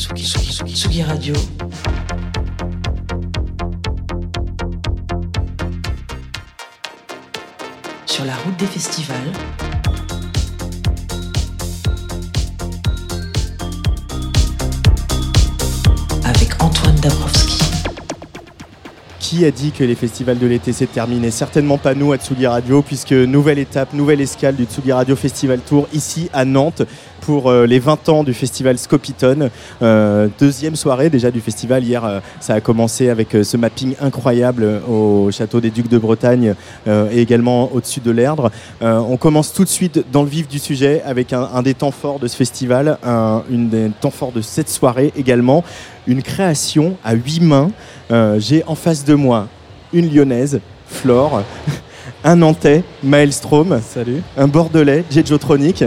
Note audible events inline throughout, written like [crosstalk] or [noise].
Tsugi, Tsugi, Tsugi, Radio. Sur la route des festivals. Qui a dit que les festivals de l'été s'est terminé? Certainement pas nous à Tsugi Radio, puisque nouvelle étape, nouvelle escale du Tsugi Radio Festival Tour ici à Nantes pour euh, les 20 ans du festival Scopitone. Euh, deuxième soirée déjà du festival. Hier, euh, ça a commencé avec ce mapping incroyable au château des Ducs de Bretagne et également au-dessus de l'Erdre. On commence tout de suite dans le vif du sujet avec un, un des temps forts de ce festival, un une des temps forts de cette soirée également, une création à huit mains. Euh, J'ai en face de moi une lyonnaise, Flore, [laughs] un nantais, Maelstrom, Salut. un bordelais, Jejotronic,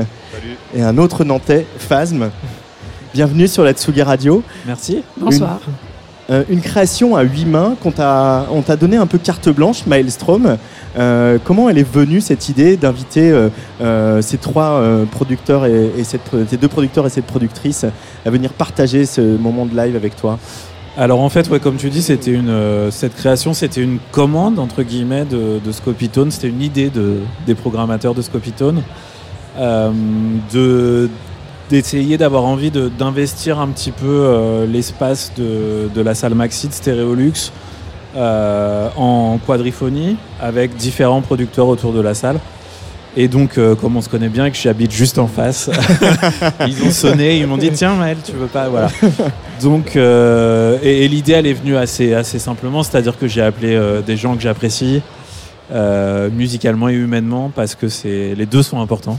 et un autre nantais, Phasm. Bienvenue sur la Tsugi Radio. Merci. Bonsoir. Euh, une création à huit mains qu'on t'a, on t'a donné un peu carte blanche, Maelstrom. Euh, comment elle est venue cette idée d'inviter euh, ces trois producteurs et, et cette, ces deux producteurs et cette productrice à venir partager ce moment de live avec toi? Alors en fait, ouais, comme tu dis, c'était une cette création, c'était une commande entre guillemets de, Scopitone. C'était une idée de, des programmateurs de Scopitone de d'essayer d'avoir envie d'investir un petit peu euh, l'espace de, la salle Maxi de Stéréolux euh, en quadriphonie avec différents producteurs autour de la salle. Et donc, euh, comme on se connaît bien et que j'habite juste en face, [laughs] ils ont sonné, ils m'ont dit tiens Maël, tu veux pas, voilà. Donc, et, et l'idée elle est venue assez simplement, c'est-à-dire que j'ai appelé des gens que j'apprécie. Euh, musicalement et humainement parce que c'est les deux sont importants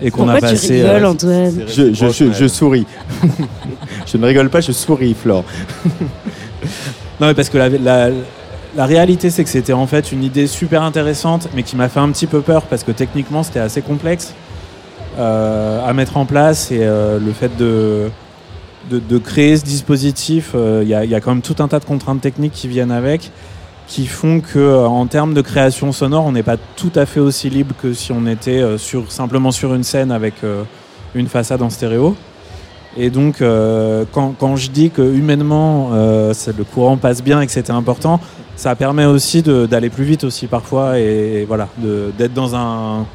et qu'on a Pourquoi tu passé rigoles, euh, Antoine je, je- je- je souris. [laughs] je ne rigole pas, je souris, Flore. [laughs] Non, mais parce que la, la, la réalité, c'est que c'était en fait une idée super intéressante, mais qui m'a fait un petit peu peur parce que techniquement, c'était assez complexe euh, à mettre en place et euh, le fait de, de, de créer ce dispositif, euh, il y, y a quand même tout un tas de contraintes techniques qui viennent avec qui font que euh, en termes de création sonore, on n'est pas tout à fait aussi libre que si on était euh, sur, simplement sur une scène avec euh, une façade en stéréo. Et donc, quand, quand je dis que humainement, le courant passe bien et que c'était important, ça permet aussi d'aller plus vite aussi parfois et, voilà, de- d'être dans un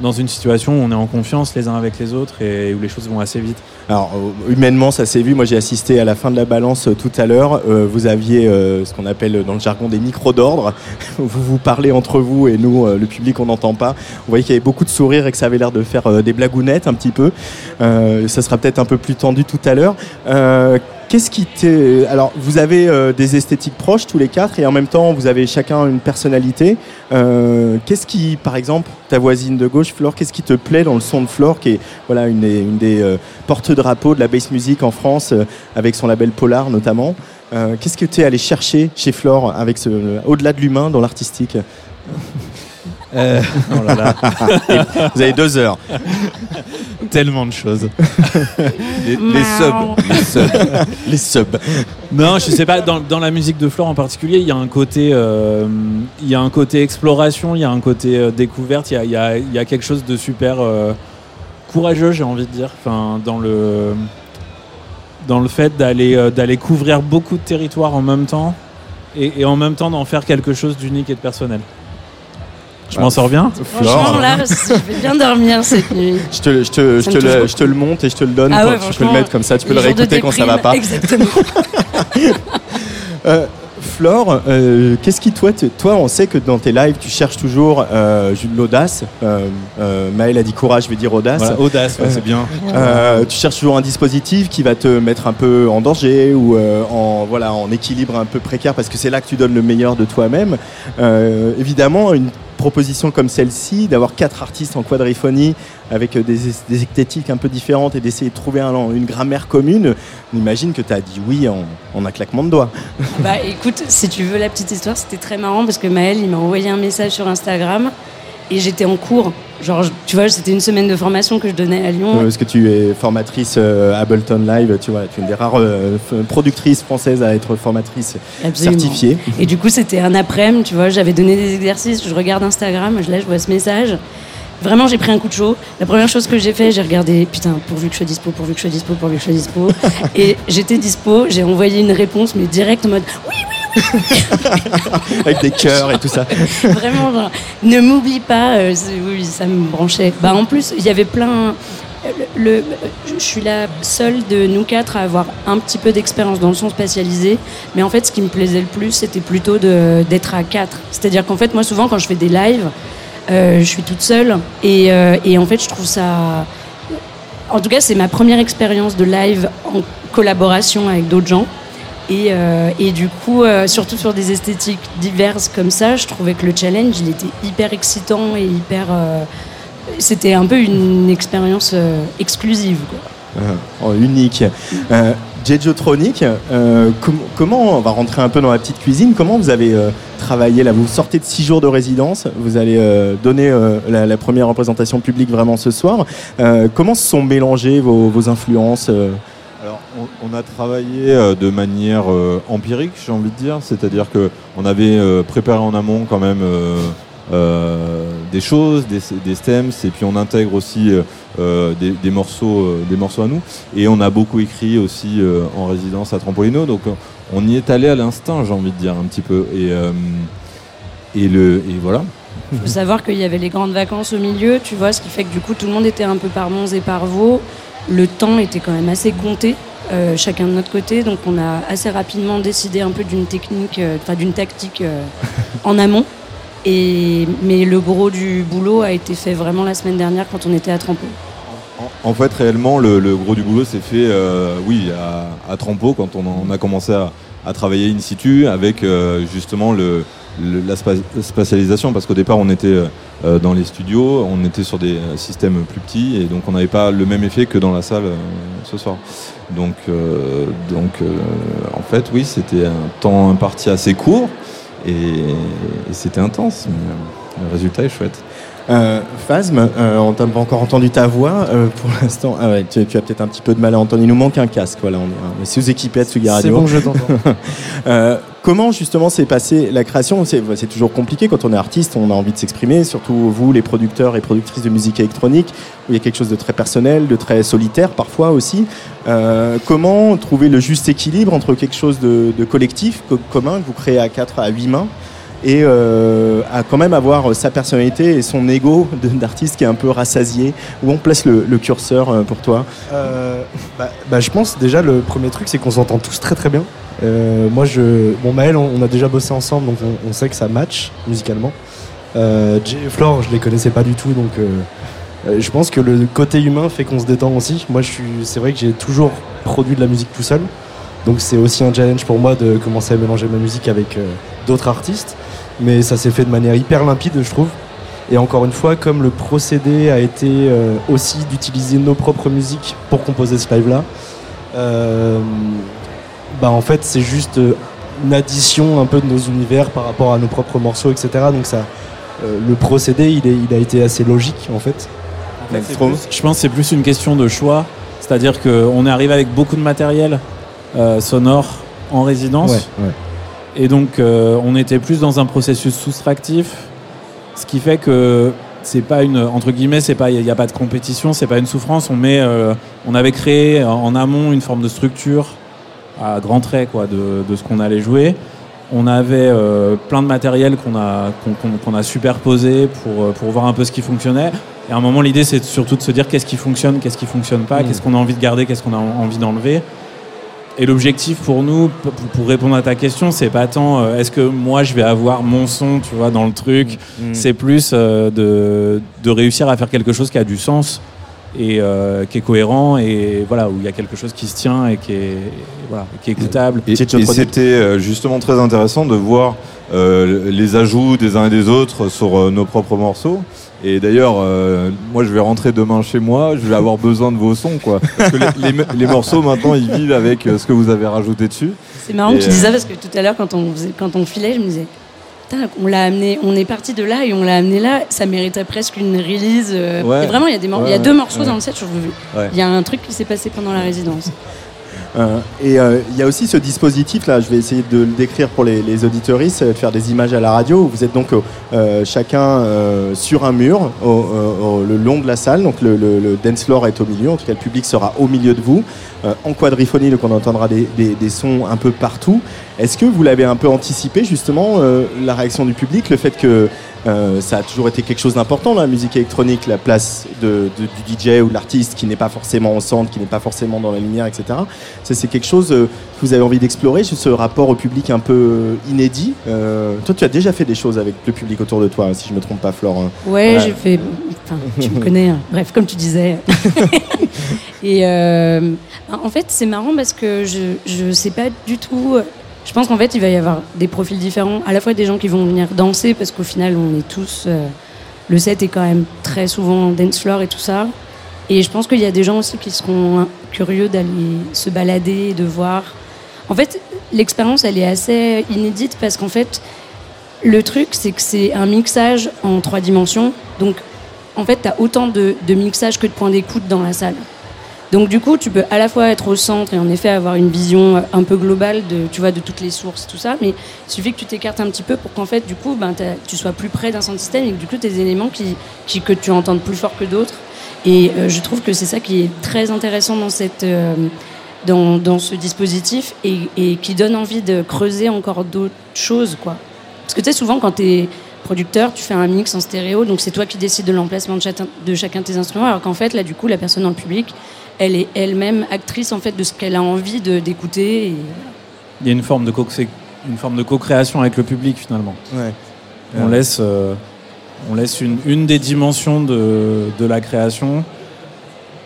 dans une situation où on est en confiance les uns avec les autres et où les choses vont assez vite. Alors, euh, humainement, ça s'est vu. Moi, j'ai assisté à la fin de la balance euh, tout à l'heure. Euh, vous aviez ce qu'on appelle dans le jargon des micros d'ordre. [laughs] vous vous parlez entre vous et nous, le public, on n'entend pas. Vous voyez qu'il y avait beaucoup de sourires et que ça avait l'air de faire des blagounettes un petit peu. Ça sera peut-être un peu plus tendu tout à l'heure. Euh, Qu'est-ce qui t'est... Alors, vous avez euh, des esthétiques proches tous les quatre et en même temps, vous avez chacun une personnalité. Euh, qu'est-ce qui, par exemple, ta voisine de gauche, Flore, qu'est-ce qui te plaît dans le son de Flore, qui est voilà, une des, une des euh, porte-drapeaux de la bass music en France, euh, avec son label Polar notamment Euh, Qu'est-ce que tu es allé chercher chez Flore, avec ce, au-delà de l'humain, dans l'artistique? Euh, oh là là, [laughs] Vous avez deux heures. tellement de choses. Les, les subs. Les subs. Les subs. Non, je sais pas. Dans, dans la musique de Flore en particulier, il y a un côté, euh, il y a un côté exploration, il y a un côté euh, découverte, il y a, il y a- il y a quelque chose de super euh, courageux, j'ai envie de dire. Enfin, dans le dans le fait d'aller euh, d'aller couvrir beaucoup de territoires en même temps et, et en même temps d'en faire quelque chose d'unique et de personnel. Je m'en sors bien. Franchement, là, je vais bien dormir cette [laughs] nuit. Je te, je, te, je, Ça te me touche le, beaucoup. je te le monte et je te le donne. Ah ouais, tu peux le mettre comme ça, tu peux le réécouter quand ça va pas. Exactement. [laughs] Euh, Flore, euh, qu'est-ce qui toi, toi, on sait que dans tes lives, tu cherches toujours euh, de l'audace. Euh, euh, Maël a dit courage, je vais dire audace. Voilà, audace, ouais, c'est bien. Euh, tu cherches toujours un dispositif qui va te mettre un peu en danger ou euh, en voilà en équilibre un peu précaire parce que c'est là que tu donnes le meilleur de toi-même. Euh, évidemment, une proposition comme celle-ci, d'avoir quatre artistes en quadriphonie avec euh, des, esthétiques un peu différentes et d'essayer de trouver un- une grammaire commune, on imagine que tu as dit oui en, en un claquement de doigts. Bah écoute, si tu veux la petite histoire, c'était très marrant parce que Maël, il m'a envoyé un message sur Instagram et j'étais en cours. Genre, tu vois, c'était une semaine de formation que je donnais à Lyon. Parce que tu es formatrice euh, Ableton Live, tu vois, tu es une des rares euh, productrices françaises à être formatrice Absolument. certifiée. Et du coup, c'était un après-midi, tu vois, j'avais donné des exercices, je regarde Instagram, je- là, je vois ce message. Vraiment, j'ai pris un coup de chaud. La première chose que j'ai fait, j'ai regardé, putain, pourvu que je sois dispo, pourvu que je sois dispo, pourvu que je sois dispo. [laughs] Et j'étais dispo, j'ai envoyé une réponse, mais direct en mode oui, oui, [laughs] Avec des cœurs et tout ça. Vraiment, ne m'oublie pas. euh, ça me branchait. Bah, en plus, il y avait plein. Le, le- je suis la seule de nous quatre à avoir un petit peu d'expérience dans le son spatialisé. Mais en fait, ce qui me plaisait le plus, c'était plutôt d'être à quatre. C'est-à-dire qu'en fait, moi, souvent, quand je fais des lives, euh, je suis toute seule. Euh, et en fait, je trouve ça. En tout cas, c'est ma première expérience de live en collaboration avec d'autres gens. Et, euh, et du coup, euh, surtout sur des esthétiques diverses comme ça, je trouvais que le challenge, il était hyper excitant et hyper. euh, C'était un peu une expérience exclusive. quoi. Oh, unique. Jejotronic, com- comment, on va rentrer un peu dans la petite cuisine, comment vous avez travaillé là? Vous sortez de six jours de résidence, vous allez donner la, première représentation publique vraiment ce soir. Comment se sont mélangées vos, influences On, a travaillé euh, de manière euh, empirique, j'ai envie de dire. C'est-à-dire que on avait euh, préparé en amont quand même des choses, des, stems, et puis on intègre aussi des, morceaux, à nous. Et on a beaucoup écrit aussi en résidence à Trampolino. Donc, on y est allé à l'instinct, j'ai envie de dire un petit peu. Et voilà. Il faut savoir qu'il y avait les grandes vacances au milieu, tu vois, ce qui fait que du coup, tout le monde était un peu par Mons et par Vaux. Le temps était quand même assez compté, euh, chacun de notre côté. Donc, on a assez rapidement décidé un peu d'une technique, euh, enfin d'une tactique euh, en amont. Mais le gros du boulot a été fait vraiment la semaine dernière quand on était à Trampo. En, fait, réellement, le, gros du boulot s'est fait, oui, à, à quand on, a commencé à, à travailler in situ avec justement le, la spa- spatialisation, parce qu'au départ, on était euh, dans les studios, on était sur des euh, systèmes plus petits, et donc on n'avait pas le même effet que dans la salle euh, ce soir. Donc, euh, donc euh, en fait, oui, c'était un temps imparti assez court, et, et c'était intense, mais euh, le résultat est chouette. Euh, Phasm, euh, on t'a pas encore entendu ta voix euh, pour [laughs] l'instant. Ah ouais, tu, tu as peut-être un petit peu de mal à entendre. Il nous manque un casque. Voilà, on est, on est sous-équipé à Tsugi C'est Radio. bon, je t'entends. [laughs] Euh, comment justement s'est passée la création? C'est c'est toujours compliqué quand on est artiste, on a envie de s'exprimer, surtout vous, les producteurs et productrices de musique électronique, où il y a quelque chose de très personnel, de très solitaire parfois aussi. Euh, comment trouver le juste équilibre entre quelque chose de, de collectif, co- commun, que vous créez à 4 à 8 mains et euh, à quand même avoir sa personnalité et son ego d'artiste qui est un peu rassasié. Où on place le, curseur euh, pour toi? Euh, bah, bah, je pense déjà le premier truc c'est qu'on s'entend tous très très bien. Euh, moi je, bon Maël on, a déjà bossé ensemble donc on, sait que ça match musicalement. Euh, Jay et Flore je les connaissais pas du tout donc euh, je pense que le côté humain fait qu'on se détend aussi. Moi je suis, c'est vrai que j'ai toujours produit de la musique tout seul donc c'est aussi un challenge pour moi de commencer à mélanger ma musique avec d'autres artistes mais ça s'est fait de manière hyper limpide je trouve. Et encore une fois, comme le procédé a été euh, aussi d'utiliser nos propres musiques pour composer ce live-là, euh, bah en fait c'est juste euh, une addition un peu de nos univers par rapport à nos propres morceaux, etc. Donc ça, euh, le procédé, il, est, il a été assez logique en fait. Plus- je pense que c'est plus une question de choix. C'est-à-dire qu'on est arrivé avec beaucoup de matériel euh, sonore en résidence. Et donc, euh, on était plus dans un processus soustractif, ce qui fait que c'est pas une entre guillemets, c'est pas il n'y a pas de compétition, c'est pas une souffrance. On met, euh, on avait créé en, amont une forme de structure à grands traits quoi de, de ce qu'on allait jouer. On avait euh, plein de matériel qu'on a qu'on a superposé pour pour voir un peu ce qui fonctionnait. Et à un moment, l'idée c'est surtout de se dire qu'est-ce qui fonctionne, qu'est-ce qui fonctionne pas, Mm. qu'est-ce qu'on a envie de garder, qu'est-ce qu'on a en- envie d'enlever. Et l'objectif pour nous, pour répondre à ta question, c'est pas tant euh, est-ce que moi je vais avoir mon son, tu vois, dans le truc. C'est plus euh, de, de réussir à faire quelque chose qui a du sens et euh, qui est cohérent et voilà où il y a quelque chose qui se tient et qui est voilà, qui est écoutable. Et, c'était justement très intéressant de voir euh, les ajouts des uns et des autres sur euh, nos propres morceaux. Et d'ailleurs, euh, moi, je vais rentrer demain chez moi, je vais avoir besoin de vos sons, quoi. Parce que les, les- les [laughs] morceaux, maintenant, ils vivent avec euh, ce que vous avez rajouté dessus. C'est marrant Et, que tu dises euh, ça parce que tout à l'heure, quand on, faisait- quand on filait, je me disais, Putain, on l'a amené, on est parti de là et on l'a amené là, ça mériterait presque une release. euh, Ouais. et vraiment, il y a, des mor- Ouais, il y a deux morceaux ouais. dans le set, je. Il y a un truc qui s'est passé pendant la résidence. Euh, et euh, il y a aussi ce dispositif là, je vais essayer de le décrire pour les, les auditeuristes, de faire des images à la radio. Où vous êtes donc euh, chacun sur un mur au, au- le long de la salle. Donc le, le- le dance floor est au milieu, en tout cas le public sera au milieu de vous. En quadriphonie, donc on entendra des, des- des sons un peu partout. Est-ce que vous l'avez un peu anticipé justement euh, la réaction du public, le fait que euh, ça a toujours été quelque chose d'important la musique électronique, la place de, de- du DJ ou de l'artiste qui n'est pas forcément au centre, qui n'est pas forcément dans la lumière, etc. Ça c'est quelque chose euh, que vous avez envie d'explorer, ce rapport au public un peu inédit. Euh, toi tu as déjà fait des choses avec le public autour de toi, si je me trompe pas Flore. Ouais, j'ai fait. Enfin, tu me connais. hein. Bref, comme tu disais. [laughs] Et en fait, c'est marrant parce que je je sais pas du tout. Je pense qu'en fait, il va y avoir des profils différents. À la fois des gens qui vont venir danser parce qu'au final, on est tous. euh, le set est quand même très souvent dance floor et tout ça. Et je pense qu'il y a des gens aussi qui seront curieux d'aller se balader, de voir. En fait, l'expérience, elle est assez inédite parce qu'en fait, le truc, c'est que c'est un mixage en trois dimensions. Donc, en fait, tu as autant de, de mixage que de points d'écoute dans la salle. Donc, du coup, tu peux à la fois être au centre et en effet avoir une vision un peu globale de, tu vois, de toutes les sources, tout ça. Mais il suffit que tu t'écartes un petit peu pour qu'en fait, du coup, ben, tu sois plus près d'un sound system et que du coup, tes éléments qui, qui, que tu entendes plus fort que d'autres. Et euh, je trouve que c'est ça qui est très intéressant dans cette. euh, dans, dans ce dispositif et, et qui donne envie de creuser encore d'autres choses. Quoi. Parce que tu sais, souvent, quand tu es producteur, tu fais un mix en stéréo, donc c'est toi qui décides de l'emplacement de de chacun de tes instruments, alors qu'en fait, là, du coup, la personne dans le public, elle est elle-même actrice en fait de ce qu'elle a envie de- d'écouter. et- Il y a une forme de co- c'est une forme de co-création avec le public finalement. Ouais. On Ouais. laisse, euh, on laisse une, une des dimensions de, de la création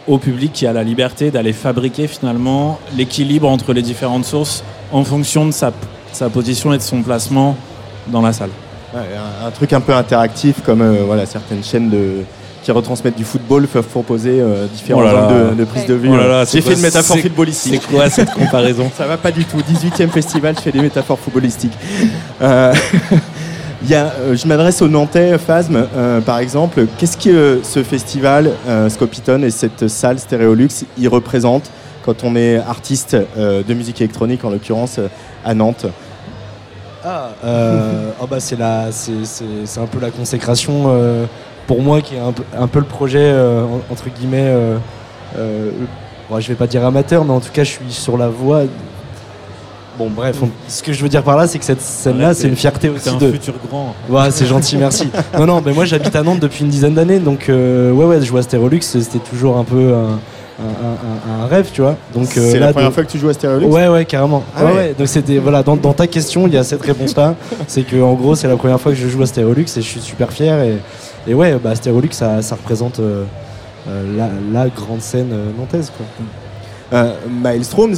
au public qui a la liberté d'aller fabriquer finalement l'équilibre entre les différentes sources en fonction de sa, sa position et de son placement dans la salle. Ouais, un, un truc un peu interactif comme euh, voilà, certaines chaînes de, qui retransmettent du football peuvent proposer euh, différents Oh angles de, de prise de vue. Oh J'ai fait une métaphore footballistique. C'est quoi cette comparaison? Ça va pas du tout. 18e festival, je fais des métaphores footballistiques. Euh, [laughs] il y a, euh, je m'adresse aux Nantais, Phasm, euh, par exemple. Qu'est-ce que euh, ce festival, euh, Scopiton et cette salle Stéréolux, y représentent quand on est artiste euh, de musique électronique, en l'occurrence euh, à Nantes? Ah, euh, oh bah c'est la, c'est, c'est, c'est un peu la consécration euh, pour moi qui est un peu, un peu le projet euh, en- entre guillemets. Euh, euh, bon, je vais pas dire amateur, mais en tout cas, je suis sur la voie. Bon, bref, on- ce que je veux dire par là, c'est que cette scène-là, c'est une fierté C'est aussi un de. futur grand. Ouais, c'est gentil, merci. [laughs] Non, non, mais moi j'habite à Nantes depuis une dizaine d'années, donc euh, ouais, ouais, jouer à Stérolux, c'était toujours un peu un, un- un- un rêve, tu vois. Donc euh, C'est là, la première de- fois que tu joues à Stéréolux Ouais, ouais, carrément. Ah ouais, ouais. ouais. Donc c'était voilà, dans, dans ta question, il y a cette réponse-là. c'est que en gros, c'est la première fois que je joue à et je suis super fier. Et, et ouais, bah Stérolux, ça, ça représente euh, euh, la, grande scène euh, nantaise, quoi. Maelstrom,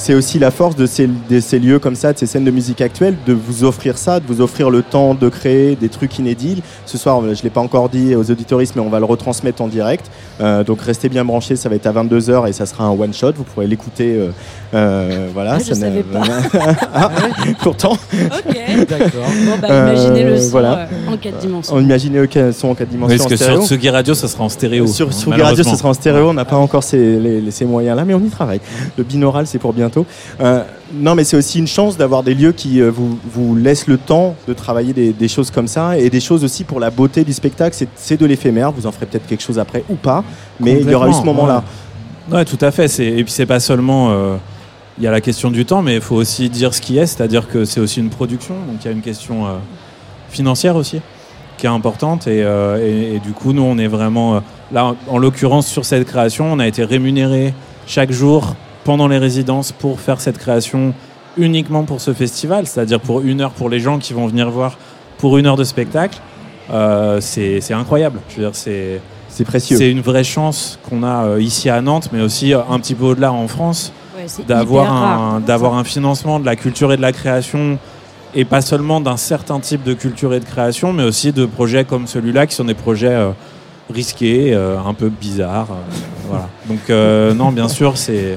c'est aussi la force de ces, de ces lieux comme ça, de ces scènes de musique actuelle, de vous offrir ça, de vous offrir le temps de créer des trucs inédits. Ce soir, je ne l'ai pas encore dit aux auditoristes, mais on va le retransmettre en direct. Euh, donc restez bien branchés, ça va être à 22h et ça sera un one-shot. Vous pourrez l'écouter. euh, euh, voilà, Ah, je ça n'a- savais pas. [laughs] Ah, pourtant, Ok. D'accord. Bon, bah, Euh, imaginez le son voilà. euh, en quatre dimensions. on imaginait le son en 4 dimensions. Parce que sur Tsugi Radio, ça sera en stéréo. Sur, sur Radio, ce sera en stéréo. On n'a pas encore ces, les- les- ces moyens-là, mais on y travaille. Le binaural, c'est pour bientôt. Euh, non, mais c'est aussi une chance d'avoir des lieux qui euh, vous, vous laissent le temps de travailler des, des choses comme ça et des choses aussi pour la beauté du spectacle. C'est- de l'éphémère. Vous en ferez peut-être quelque chose après ou pas, mais il y aura eu ce moment-là. Ouais, tout à fait. Et puis c'est pas seulement. euh, Il y a la question du temps, mais il faut aussi dire ce qui est, c'est-à-dire que c'est aussi une production, donc il y a une question euh, financière aussi qui est importante. Et, euh, et- et du coup, nous, on est vraiment. euh, là, en l'occurrence, sur cette création, on a été rémunéré chaque jour pendant les résidences pour faire cette création uniquement pour ce festival, c'est-à-dire pour une heure pour les gens qui vont venir voir pour une heure de spectacle. Euh, c'est c'est incroyable. Je veux dire, c'est. C'est précieux. C'est une vraie chance qu'on a euh, ici à Nantes, mais aussi euh, un petit peu au-delà en France, Ouais, d'avoir un, d'avoir un financement de la culture et de la création, et pas seulement d'un certain type de culture et de création, mais aussi de projets comme celui-là, qui sont des projets euh, risqués, euh, un peu bizarres. euh, voilà. Donc euh, non, bien sûr, c'est...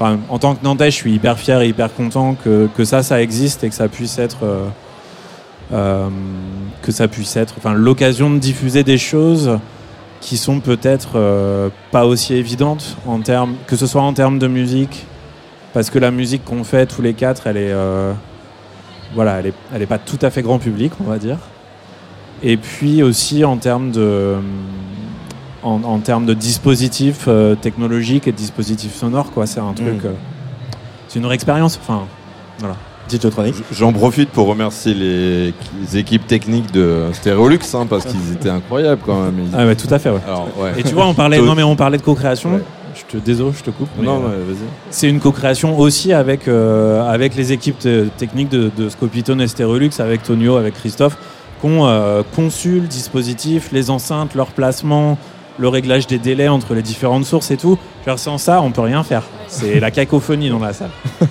en tant que Nantais, je suis hyper fier et hyper content que, que ça, ça existe et que ça puisse être... euh, euh, que ça puisse être enfin, l'occasion de diffuser des choses qui sont peut-être euh, pas aussi évidentes en termes que ce soit en termes de musique parce que la musique qu'on fait tous les quatre, elle est, voilà, elle est, elle est pas tout à fait grand public, on va dire. Et puis aussi en termes de, en, en termes de dispositifs euh, technologiques et de dispositifs sonores, quoi. C'est un truc, Mm. euh, c'est une vraie expérience. Enfin, voilà. J'en profite pour remercier les, les équipes techniques de Stereolux hein, parce qu'ils étaient incroyables quand même. Ils- Ah tout à fait. Ouais. Alors, ouais. Et tu vois, on parlait, [laughs] non mais on parlait de co-création. Ouais. Je te désolé, je te coupe. non, euh. C'est une co-création aussi avec, euh, avec les équipes te- techniques de, de Scopitone et Stereolux, avec Tonio, avec Christophe, qui ont euh, conçu le dispositif, les enceintes, leur placement, le réglage des délais entre les différentes sources et tout. Genre, sans ça, on peut rien faire. C'est la cacophonie dans la salle. [laughs]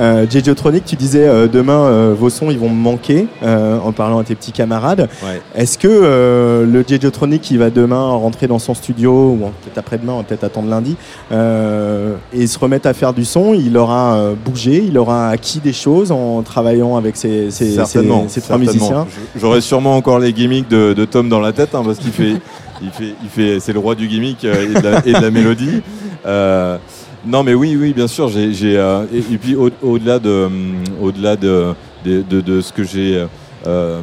Euh, Digiotronic, tu disais euh, demain euh, vos sons ils vont me manquer euh, en parlant à tes petits camarades. Ouais. Est-ce que euh, le Digiotronic qui va demain rentrer dans son studio ou peut-être après-demain, on va peut-être attendre lundi euh, et se remettre à faire du son, il aura euh, bougé, il aura acquis des choses en travaillant avec ses, ses, certainement, ses- ses trois certainement. musiciens? J'aurais sûrement encore les gimmicks de, de Tom dans la tête hein, parce qu'il fait, il fait, il fait, c'est le roi du gimmick et, de la, et de la mélodie. Euh, non, mais oui, oui, bien sûr. J'ai, j'ai, euh, et, et puis au- au-delà de, hum, au-delà de, de, de- de ce que j'ai. euh,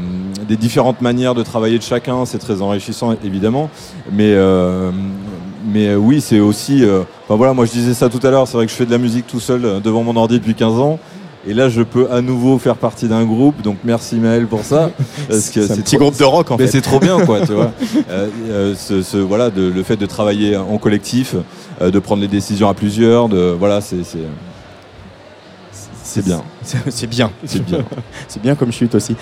des différentes manières de travailler de chacun, c'est très enrichissant évidemment, mais euh, mais euh, oui, c'est aussi. euh, enfin voilà, moi je disais ça tout à l'heure. C'est vrai que je fais de la musique tout seul euh, devant mon ordi depuis 15 ans. Et là, je peux à nouveau faire partie d'un groupe. Donc, merci Maël pour ça. [laughs] Parce que C'est un petit trop- groupe de rock en mais fait. c'est trop bien, quoi, tu vois. [laughs] Euh, euh, ce, ce- voilà, de- le fait de travailler en collectif, euh, de prendre les décisions à plusieurs, de voilà, c'est c'est bien, C'est bien. c'est bien. [laughs] [laughs] C'est bien comme chute aussi.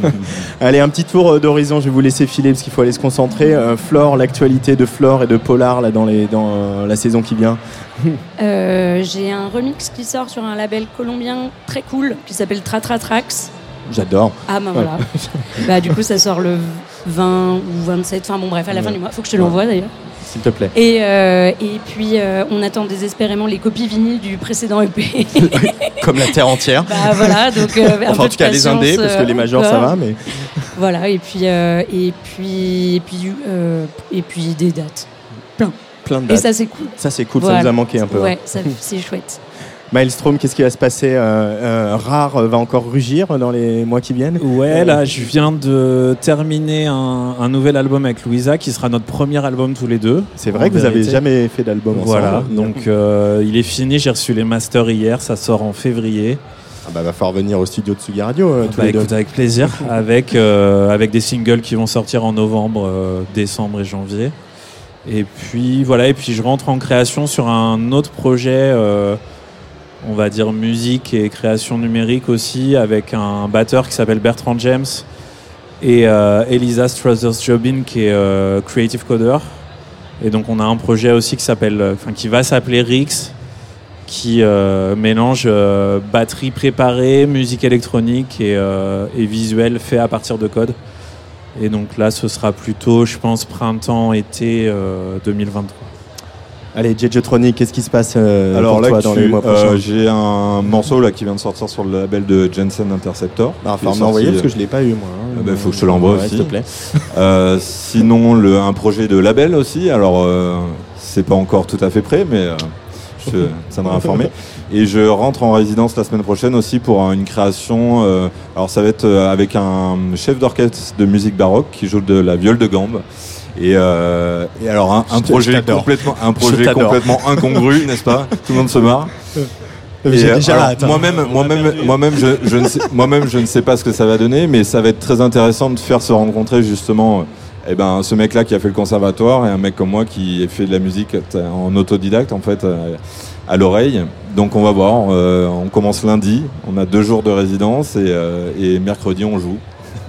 [laughs] Allez, un petit tour euh, d'horizon, je vais vous laisser filer parce qu'il faut aller se concentrer. Euh, Flore, l'actualité de Flore et de Polar là, dans, les, dans euh, la saison qui vient. Euh, J'ai un remix qui sort sur un label colombien très cool qui s'appelle Tratra Trax. J'adore. Ah bah voilà. bah du coup ça sort le 20 ou 27, enfin bon bref à la fin du mois, faut que je te l'envoie d'ailleurs. S'il te plaît. Et, euh, et puis euh, on attend désespérément les copies vinyles du précédent EP. [laughs] Comme la terre entière. bah voilà, donc euh, un Enfin, peu en de tout cas, les indés, parce que les majors, ça va, mais Voilà, et puis et puis et puis et puis des dates. plein de Et dates. ça c'est cool. Ça, c'est cool, ça nous a manqué un peu. Ouais, ça c'est chouette. Maelstrom, qu'est-ce qui va se passer euh, euh, Rare va encore rugir dans les mois qui viennent? Ouais, là, je viens de terminer un, un nouvel album avec Louisa qui sera notre premier album tous les deux. C'est vrai que vous avez jamais fait d'album ensemble. Voilà, donc euh, il est fini, j'ai reçu les masters hier, ça sort en février. Ah bah, va falloir venir au studio de Tsugi Radio euh, tous Bah écoute, avec plaisir, [laughs] avec, euh, avec des singles qui vont sortir en novembre, euh, décembre et janvier. Et puis voilà, et puis je rentre en création sur un autre projet, on va dire musique et création numérique aussi, avec un batteur qui s'appelle Bertrand James et euh, Elisa Struthers-Jobin qui est euh, creative coder. Et donc on a un projet aussi qui s'appelle, euh, enfin qui va s'appeler Rix, qui mélange batterie préparée, musique électronique et, et visuel fait à partir de code. Et donc là, ce sera plutôt, je pense, printemps-été euh, 2023. Allez, Jejotronic, qu'est-ce qui se passe euh, Alors pour là, toi dans les mois euh, prochains j'ai un morceau là qui vient de sortir sur le label de Jensen Interceptor. Est Enfin, m'envoyer parce que je l'ai pas eu moi. hein. Ah bah, faut que je te l'envoie Ouais, aussi. S'il te plaît. [laughs] Euh, sinon, le, un projet de label aussi. Alors, euh, c'est pas encore tout à fait prêt, mais euh, je te [laughs] tiendrai informé. Et je rentre en résidence la semaine prochaine aussi pour euh, une création. euh, alors, ça va être euh, avec un chef d'orchestre de musique baroque qui joue de la viole de gambe. Et, euh, et alors, un, projet complètement, un Je projet complètement [laughs] incongru, n'est-ce pas? Tout le monde se marre. Euh, hein. Moi-même, moi-même, moi-même, je, je ne sais, moi-même, je ne sais pas ce que ça va donner, mais ça va être très intéressant de faire se rencontrer justement, eh ben, ce mec-là qui a fait le conservatoire et un mec comme moi qui fait de la musique en autodidacte en fait euh, à l'oreille. Donc on va voir. euh, on commence lundi. On a deux jours de résidence et, euh, et mercredi on joue.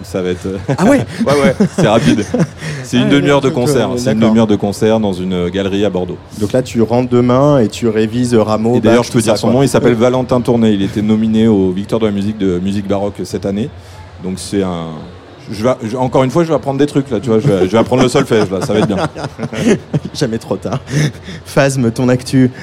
Ça va être. euh, Ah ouais [laughs] ouais ouais. C'est rapide. [laughs] C'est une Ah, demi-heure de donc, euh, concert. C'est une demi-heure de concert dans une galerie à Bordeaux. Donc là, tu rentres demain et tu révises Rameau. Et d'ailleurs, je peux dire ça, son quoi. nom, il s'appelle Valentin Tourné. Il était nominé au Victoire de la musique de musique baroque cette année. Donc c'est un. Je vais, je- encore une fois, je vais apprendre des trucs là, tu vois. Je vais, je vais apprendre le solfège là, ça va être bien. [laughs] Jamais trop tard. Phasme, ton actu. [laughs]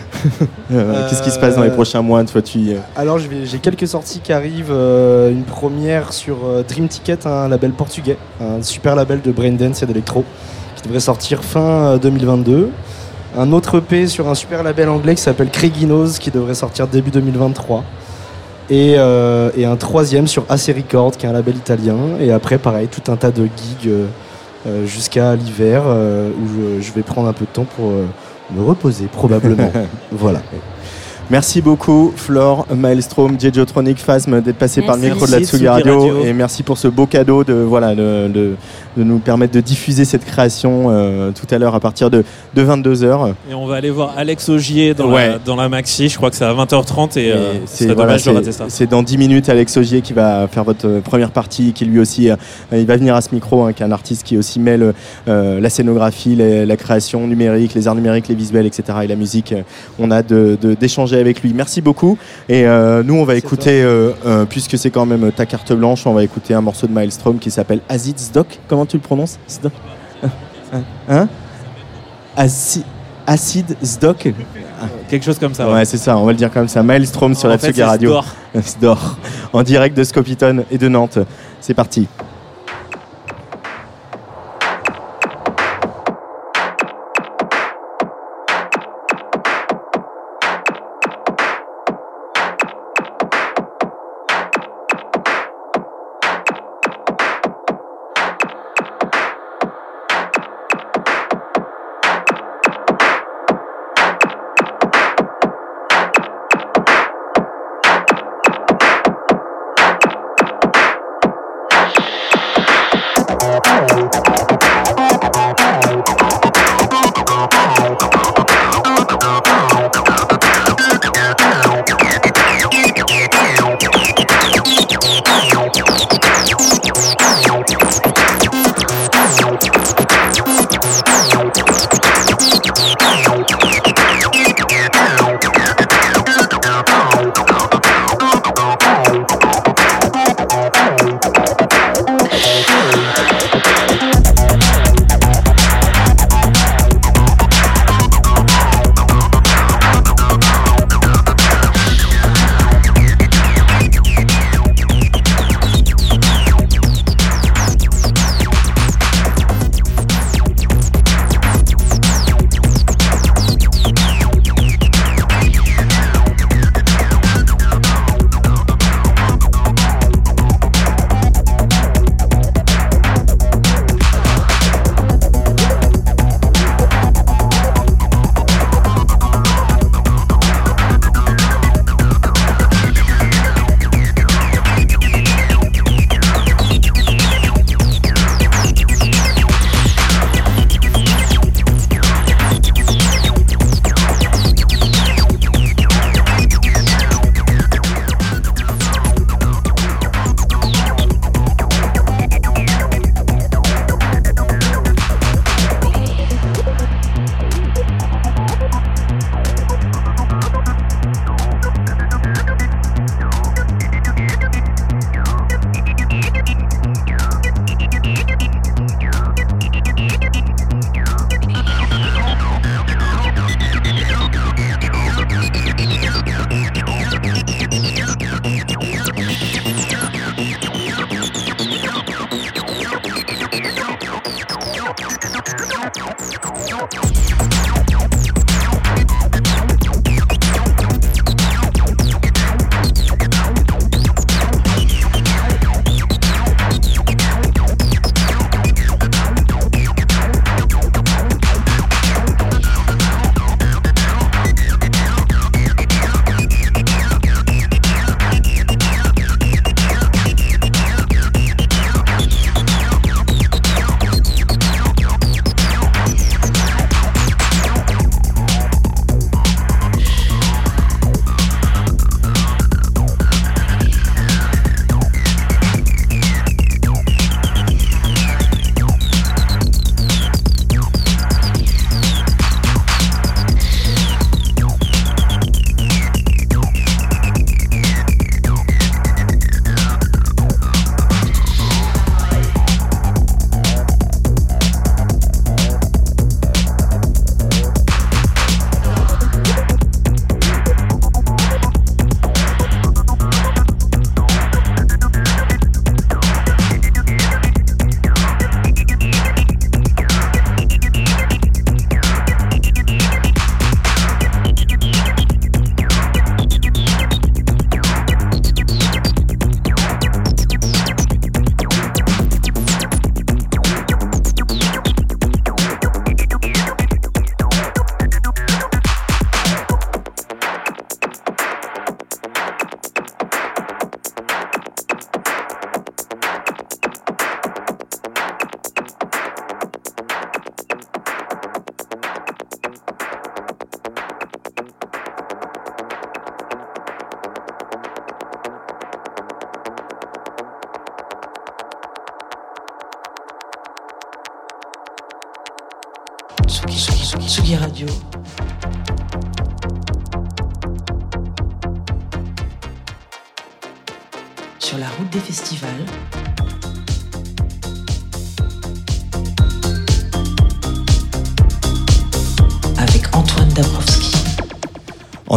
Euh, Qu'est-ce qui se passe dans les Euh, prochains mois Toi, tu. euh, Alors j'ai quelques sorties qui arrivent. euh, une première sur euh, Dream Ticket, un label portugais, un super label de braindance et d'électro, qui devrait sortir fin euh, 2022. un autre EP sur un super label anglais qui s'appelle Craiginos qui devrait sortir début 2023. Et, euh, et un troisième sur AC Records qui est un label italien. Et après, pareil, tout un tas de gigs euh, euh, jusqu'à l'hiver euh, où je, je vais prendre un peu de temps pour euh, me reposer probablement. [laughs] voilà. Merci beaucoup, Flore, Maelstrom, Diegotronic, Phasm, d'être passé par le micro de la Tsugi Tsugi Radio. Radio. Et merci pour ce beau cadeau de, voilà, de, de- de nous permettre de diffuser cette création euh, tout à l'heure à partir de, de 22h. Et on va aller voir Alex Augier dans, Ouais. la, dans la maxi. Je crois que c'est à 20h30 et, euh, Et c'est c'est voilà, dommage de c'est- rater ça. c'est dans 10 minutes Alex Augier qui va faire votre euh, première partie, qui lui aussi, euh, il va venir à ce micro, hein, qui est un artiste qui aussi mêle euh, la scénographie, les- la création numérique, les arts numériques, les visuels, etc. et la musique. On a de- de- d'échanger avec lui. Merci beaucoup. Et euh, nous, on va écouter, euh, euh, puisque c'est quand même ta carte blanche, on va écouter un morceau de Maelstrom qui s'appelle Acid Zdoc. Comment tu le prononces Zdoc Hein Acid, Acid Zdoc Quelque chose comme ça. Ouais, c'est ça, on va le dire comme ça. Maelstrom sur En la fait, Radio. Sdor. Sdor. [laughs] En direct de Scopiton et de Nantes. C'est parti.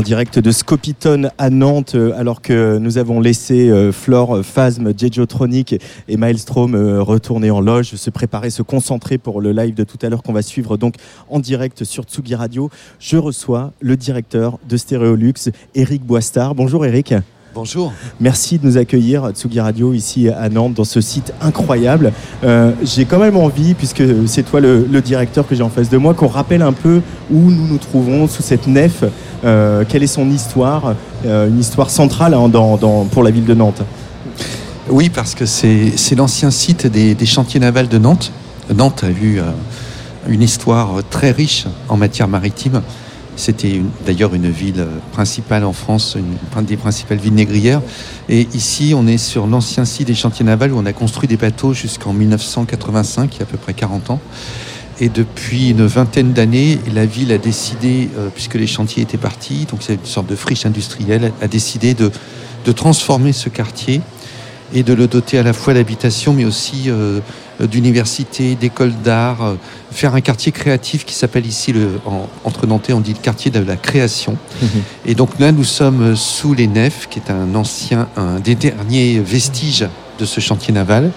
En direct de Scopitone à Nantes, euh, alors que nous avons laissé euh, Flore, euh, Phasm, Jejotronic et Maelstrom euh, retourner en loge, se préparer, se concentrer pour le live de tout à l'heure qu'on va suivre donc en direct sur Tsugi Radio. Je reçois le directeur de Stéréolux, Eric Boistard. Bonjour Eric. Bonjour. Merci de nous accueillir à Tsugi Radio ici à Nantes dans ce site incroyable. Euh, j'ai quand même envie, puisque c'est toi le, le directeur que j'ai en face de moi, qu'on rappelle un peu où nous nous trouvons sous cette nef, euh, quelle est son histoire, euh, une histoire centrale hein, pour la ville de Nantes. Oui, parce que c'est l'ancien site des, chantiers navals de Nantes. Nantes a eu une histoire très riche en matière maritime. C'était d'ailleurs une ville principale en France, une des principales villes négrières. Et ici, on est sur l'ancien site des chantiers navals où on a construit des bateaux jusqu'en 1985, il y a à peu près 40 ans. Et depuis une vingtaine d'années, la ville a décidé, euh, puisque les chantiers étaient partis, donc c'est une sorte de friche industrielle, a décidé de, de transformer ce quartier et de le doter à la fois d'habitation, mais aussi euh, d'universités, d'écoles d'art, euh, faire un quartier créatif qui s'appelle ici, le, en- entre Nantais, on dit le quartier de la création. Et donc là, nous sommes sous les nefs, qui est un ancien, un des derniers vestiges de ce chantier naval.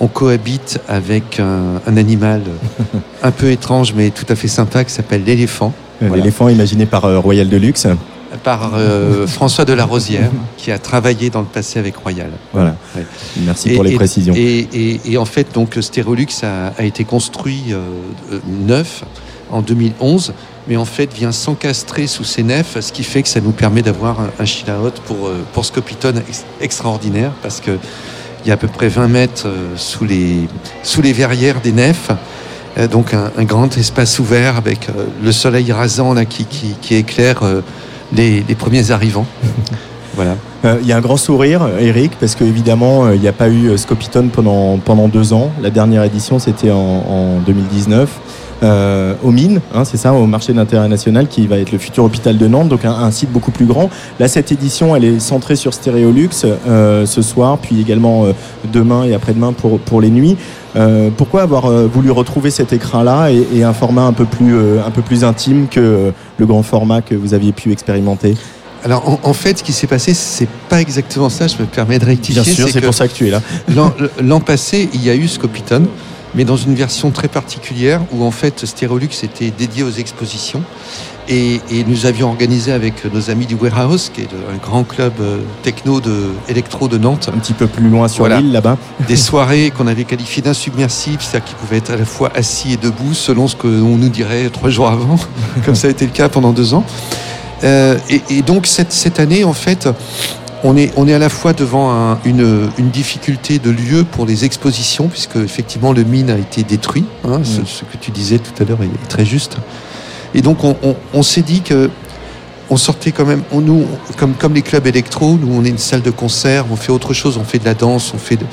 On cohabite avec un, un animal [laughs] un peu étrange, mais tout à fait sympa, qui s'appelle l'éléphant, Euh, Voilà. L'éléphant imaginé par euh, Royal Deluxe. par euh, [laughs] François de la Rosière, qui a travaillé dans le passé avec Royal. Voilà. Ouais. Merci pour les précisions. Et, en fait, donc, Stérolux a, a été construit euh, neuf en 2011, mais en fait vient s'encastrer sous ces nefs, ce qui fait que ça nous permet d'avoir un, un chill out pour, pour Scopitone ex- extraordinaire, parce que il y a à peu près 20 mètres euh, sous, les, sous les verrières des nefs. Euh, donc un, un grand espace ouvert avec euh, le soleil rasant là, qui, qui, qui éclaire les, les premiers arrivants. [laughs] voilà. Euh, Il y a un grand sourire, Eric, parce qu'évidemment, il n'y a pas eu Scopitone pendant, pendant deux ans. La dernière édition, c'était en, en 2019. Euh, au Mines, hein, c'est ça, au marché d'intérêt national, qui va être le futur hôpital de Nantes, donc un, un site beaucoup plus grand. Là, cette édition, elle est centrée sur Stéréolux euh, ce soir, puis également euh, demain et après-demain pour, pour les nuits. Euh, pourquoi avoir euh, voulu retrouver cet écran-là et, et un format un peu plus, un peu plus intime que le grand format que vous aviez pu expérimenter? Alors en, en fait, ce qui s'est passé, c'est pas exactement ça. Je me permets de rectifier. Bien sûr, c'est pour ça que tu es là. L'an passé, il y a eu Scopitone, mais dans une version très particulière où en fait Stérolux était dédié aux expositions. Et, et nous avions organisé avec nos amis du Warehouse, qui est le- un grand club euh, techno de électro de Nantes, Un petit peu plus loin sur Voilà. l'île là-bas. [laughs] des [laughs] soirées qu'on avait qualifiées d'insubmersibles, c'est-à-dire qu'ils pouvaient être à la fois assis et debout selon ce qu'on nous dirait trois jours avant, [laughs] comme ça a été le cas pendant deux ans. Euh, et, et donc cette, cette année, en fait, on est, on est à la fois devant un- une, une difficulté de lieu pour les expositions, puisque effectivement le mine a été détruit. hein, ce, Mm. ce que tu disais tout à l'heure est, est très juste. Et donc on, on- on s'est dit que on sortait quand même, on, nous, comme, comme les clubs électro, nous on est une salle de concert, on fait autre chose, on fait de la danse, on fait de-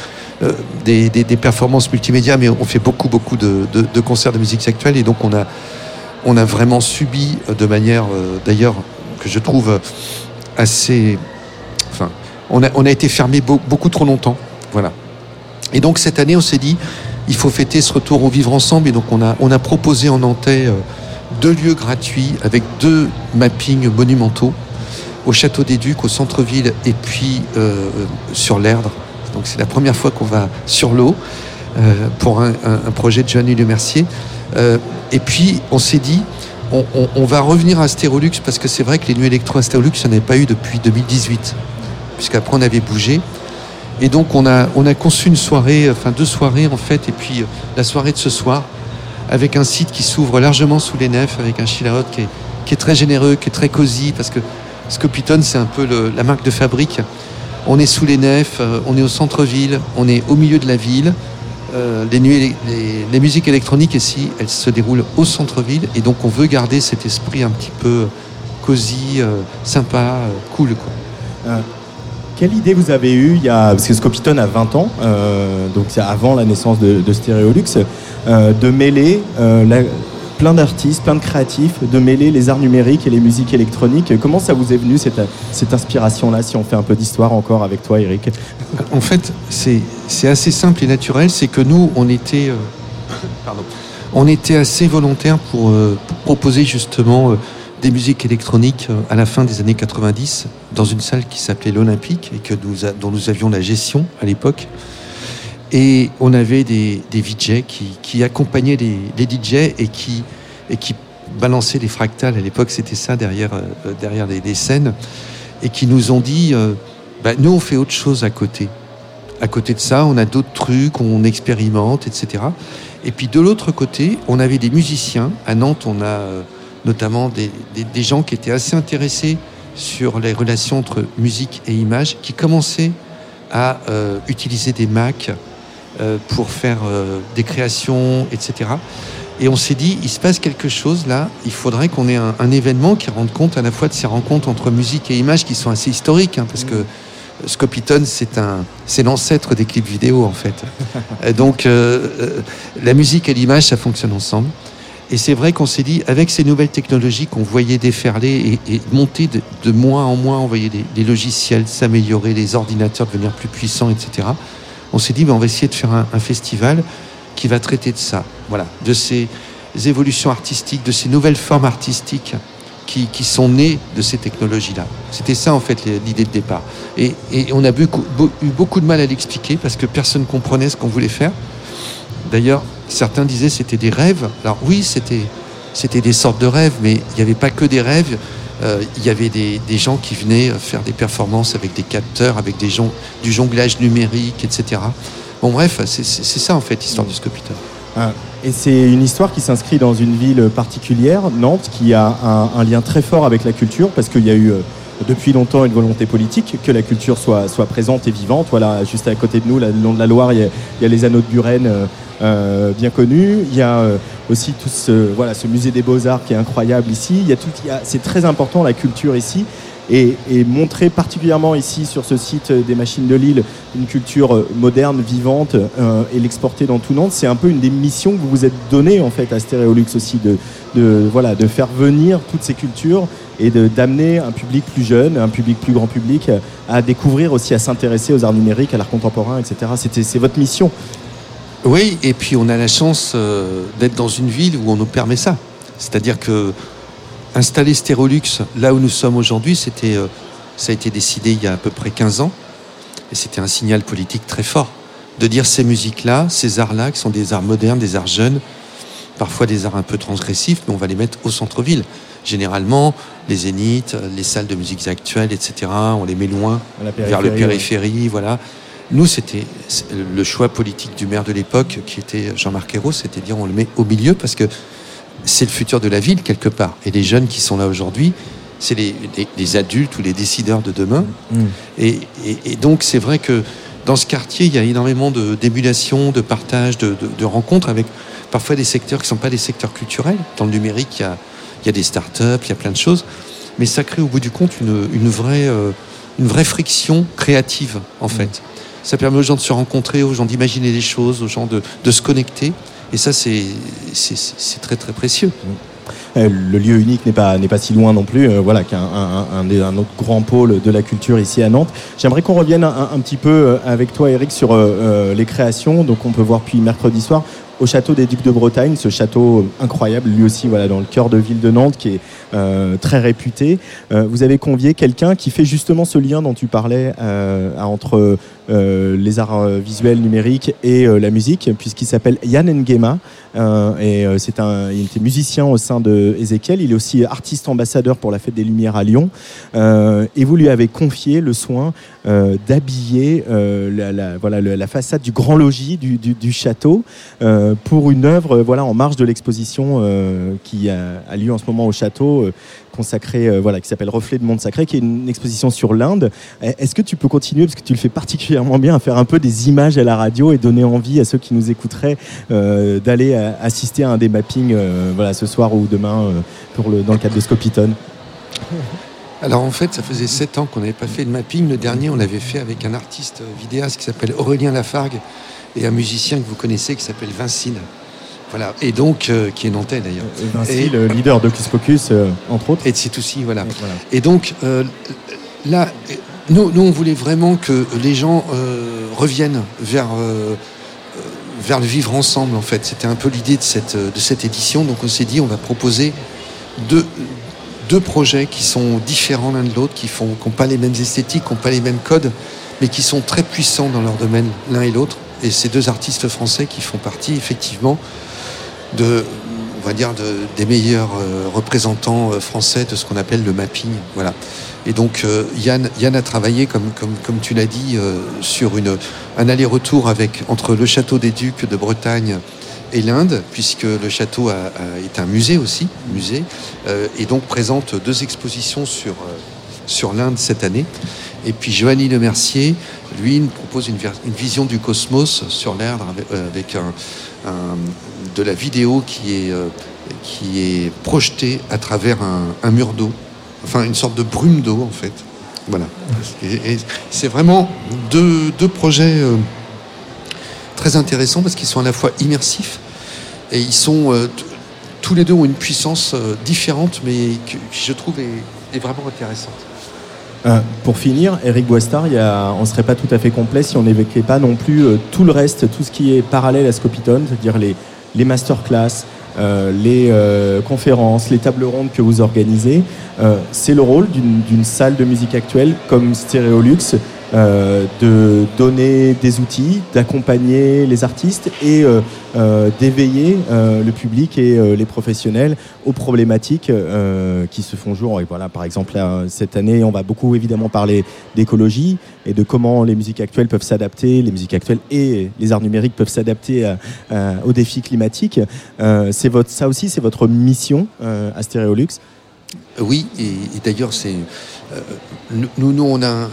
euh, des, des- des performances multimédia, mais on fait beaucoup beaucoup de, de- de concerts de musique actuelle et donc on a, on a vraiment subi euh, de manière euh, d'ailleurs que je trouve assez, on a, été fermé beau- beaucoup trop longtemps, voilà. Et donc cette année on s'est dit, il faut fêter ce retour au vivre ensemble et donc on a, proposé en Nantais euh, deux lieux gratuits avec deux mappings monumentaux au Château des Ducs, au centre-ville et puis euh, sur l'Erdre. Donc c'est la première fois qu'on va sur l'eau euh, pour un, projet de Joanny Le Mercier. Et puis on s'est dit, on, va revenir à Astérolux parce que c'est vrai que les nuits électro Astérolux, il n'y en avait pas eu depuis 2018, puisqu'après on avait bougé. Et donc on a, on a conçu une soirée, enfin deux soirées en fait, et puis euh, la soirée de ce soir, avec un site qui s'ouvre largement sous les nefs, avec un chill qui est, qui est très généreux, qui est très cosy, parce que Scopitone, c'est un peu la marque de fabrique. On est sous les nefs, euh, on est au centre-ville, on est au milieu de la ville. Euh, les, musiques électroniques ici, elles se déroulent au centre-ville, et donc on veut garder cet esprit un petit peu cosy, euh, sympa, euh, cool. Quelle idée vous avez eue il y a, Parce que Scopitone a 20 ans, euh, donc c'est avant la naissance de, de Stéréolux, euh, de mêler euh, plein d'artistes, plein de créatifs, de mêler les arts numériques et les musiques électroniques. Comment ça vous est venu cette, inspiration-là, si on fait un peu d'histoire encore avec toi, Eric? En fait, c'est assez simple et naturel. C'est que nous, on était, [coughs] assez volontaires pour, proposer justement des musiques électroniques euh, à la fin des années 90 dans une salle qui s'appelait l'Olympique et que nous a- dont nous avions la gestion à l'époque. Et on avait des, des VJ qui, qui accompagnaient les, les DJ et qui, et qui balançaient les fractales. À l'époque, c'était ça derrière, euh, derrière les, scènes. Et qui nous ont dit euh, bah, nous, on fait autre chose à côté. À côté de ça, on a d'autres trucs, on expérimente, etc. Et puis de l'autre côté, on avait des musiciens. À Nantes, on a euh, notamment des, des- des gens qui étaient assez intéressés sur les relations entre musique et image, qui commençaient à euh, utiliser des Macs euh, pour faire euh, des créations, etc. Et on s'est dit, il se passe quelque chose là, il faudrait qu'on ait un, un événement qui rende compte à la fois de ces rencontres entre musique et image qui sont assez historiques, hein, parce que Scopitone, c'est un, c'est l'ancêtre des clips vidéo en fait. [laughs] Donc euh, euh, la musique et l'image, ça fonctionne ensemble. Et c'est vrai qu'on s'est dit, avec ces nouvelles technologies qu'on voyait déferler et, monter de, de mois en mois, on voyait les, logiciels s'améliorer, les ordinateurs devenir plus puissants, etc. On s'est dit, ben, on va essayer de faire un, festival qui va traiter de ça, voilà, de ces évolutions artistiques, de ces nouvelles formes artistiques qui, sont nées de ces technologies-là. C'était ça, en fait, l'idée de départ. Et, on a eu beaucoup de mal à l'expliquer parce que personne ne comprenait ce qu'on voulait faire. D'ailleurs, certains disaient c'était des rêves. Alors oui, c'était des sortes de rêves, mais il n'y avait pas que des rêves. Euh, il y avait des, gens qui venaient faire des performances avec des capteurs, avec des du jonglage numérique, etc. Bon bref, c'est ça en fait l'histoire du Scopitor. Ah, Et c'est une histoire qui s'inscrit dans une ville particulière, Nantes, qui a un, un lien très fort avec la culture, parce qu'il y a eu euh, depuis longtemps une volonté politique que la culture soit, soit présente et vivante. Voilà, juste à côté de nous, le long de la Loire, il y a, il y a les anneaux de Buren, euh, euh, bien connus. Il y a euh, aussi tout ce, voilà, ce musée des beaux-arts qui est incroyable ici. Il y a tout, c'est très important la culture ici. Et, et montrer particulièrement ici sur ce site des machines de Lille une culture euh, moderne, vivante euh, et l'exporter dans tout Nantes, c'est un peu une des missions que vous vous êtes donné en fait à Stéréolux aussi de, de, voilà, de faire venir toutes ces cultures et d'amener un public plus jeune, un public plus grand public euh, à découvrir aussi, à s'intéresser aux arts numériques, à l'art contemporain, etc. C'est votre mission. Oui, et puis on a la chance euh, d'être dans une ville où on nous permet ça. C'est-à-dire que installer Stérolux là où nous sommes aujourd'hui, c'était, euh, ça a été décidé il y a à peu près 15 ans, et c'était un signal politique très fort de dire ces musiques-là, ces arts-là, qui sont des arts modernes, des arts jeunes, parfois des arts un peu transgressifs, mais on va les mettre au centre-ville. Généralement, les zéniths, les salles de musique actuelles, etc., on les met loin vers le périphérie, ouais. voilà. Nous, c'était le choix politique du maire de l'époque, qui était Jean-Marc Ayrault, c'était de dire on le met au milieu parce que c'est le futur de la ville quelque part. Et les jeunes qui sont là aujourd'hui, c'est les, les- les adultes ou les décideurs de demain. Mm. Et, et- et donc, c'est vrai que dans ce quartier, il y a énormément de- d'émulation, de, partage, de, de- de rencontres avec parfois des secteurs qui ne sont pas des secteurs culturels. Dans le numérique, il y a, il y a des startups, il y a plein de choses. Mais ça crée au bout du compte une, une vraie, euh, une vraie friction créative, en fait. Ça permet aux gens de se rencontrer, aux gens d'imaginer des choses, aux gens de, de se connecter. Et ça, c'est très, très précieux. Euh, le lieu unique n'est pas, n'est pas si loin non plus, euh, voilà, qu'un un, un- un- un autre grand pôle de la culture ici à Nantes. J'aimerais qu'on revienne un, un petit peu avec toi, Eric, sur euh, les créations. Donc, on peut voir puis mercredi soir au château des Ducs de Bretagne, ce château incroyable, lui aussi, voilà, dans le cœur de ville de Nantes, qui est euh, très réputé. Euh, vous avez convié quelqu'un qui fait justement ce lien dont tu parlais euh, entre les arts visuels numériques et la musique, puisqu'il s'appelle Yann Nguema. Euh, et euh, c'est un, il était musicien au sein de Ezekiel. Il est aussi artiste ambassadeur pour la Fête des Lumières à Lyon. Euh, et vous lui avez confié le soin d'habiller la, voilà, la façade du grand logis du, du- château pour une œuvre voilà, en marge de l'exposition qui a lieu en ce moment au château. Consacrée, euh, voilà, qui s'appelle Reflet de Monde Sacré, qui est une exposition sur l'Inde. Eh, Est-ce que tu peux continuer, parce que tu le fais particulièrement bien, à faire un peu des images à la radio et donner envie à ceux qui nous écouteraient euh, d'aller euh, assister à un des mappings voilà, ce soir ou demain pour le, dans le cadre de Scopiton? Alors en fait, ça faisait sept ans qu'on n'avait pas fait de mapping. Le dernier, on l'avait fait avec un artiste vidéaste qui s'appelle Aurélien Lafargue et un musicien que vous connaissez qui s'appelle Vincine. Voilà. Et donc, euh, qui est nantais d'ailleurs. Et Vinci, Et- le leader d'Hocus Pocus, euh, entre autres. Et de Sitoussi, voilà. Voilà. Et donc, euh, là, nous, nous, on voulait vraiment que les gens reviennent vers, vers le vivre ensemble, en fait. C'était un peu l'idée de cette, de cette édition. Donc, on s'est dit, on va proposer deux, deux projets qui sont différents l'un de l'autre, qui n'ont qui pas les mêmes esthétiques, qui n'ont pas les mêmes codes, mais qui sont très puissants dans leur domaine, l'un et l'autre. Et ces deux artistes français qui font partie, effectivement, de, on va dire, de- des meilleurs euh, représentants euh, français de ce qu'on appelle le mapping. Voilà. Et donc euh, Yann, Yann a travaillé, comme, comme, comme tu l'as dit, sur une, un aller-retour avec entre le château des Ducs de Bretagne et l'Inde, puisque le château a- a- est un musée aussi, musée, euh, et donc présente deux expositions sur, euh, sur l'Inde cette année. Et puis Joanny Le Mercier, lui, nous propose une, une vision du cosmos sur l'Erdre avec, euh, avec un, un- de la vidéo qui est, euh, qui est projetée à travers un, un mur d'eau, enfin une sorte de brume d'eau en fait. Voilà. Et, et c'est vraiment deux, deux projets euh, très intéressants parce qu'ils sont à la fois immersifs et ils sont euh, tous les deux ont une puissance différente mais que- qui je trouve est, est vraiment intéressante. Euh, pour finir, Eric Boistard, il y a- on ne serait pas tout à fait complet si on n'évoquait pas non plus euh, tout le reste, tout ce qui est parallèle à Scopitone, c'est-à-dire les, les masterclass, euh, les euh, conférences, les tables rondes que vous organisez. Euh, c'est le rôle d'une salle de musique actuelle comme Stéréolux euh, de donner des outils, d'accompagner les artistes et euh, euh, d'éveiller euh, le public et euh, les professionnels aux problématiques qui se font jour. Et voilà, par exemple, là, cette année, on va beaucoup évidemment parler d'écologie et de comment les musiques actuelles peuvent s'adapter, les musiques actuelles et les arts numériques peuvent s'adapter aux défis climatiques. C'est votre, ça aussi, c'est votre mission à Stéréolux. Oui, et, d'ailleurs, c'est nous, nous, on a un,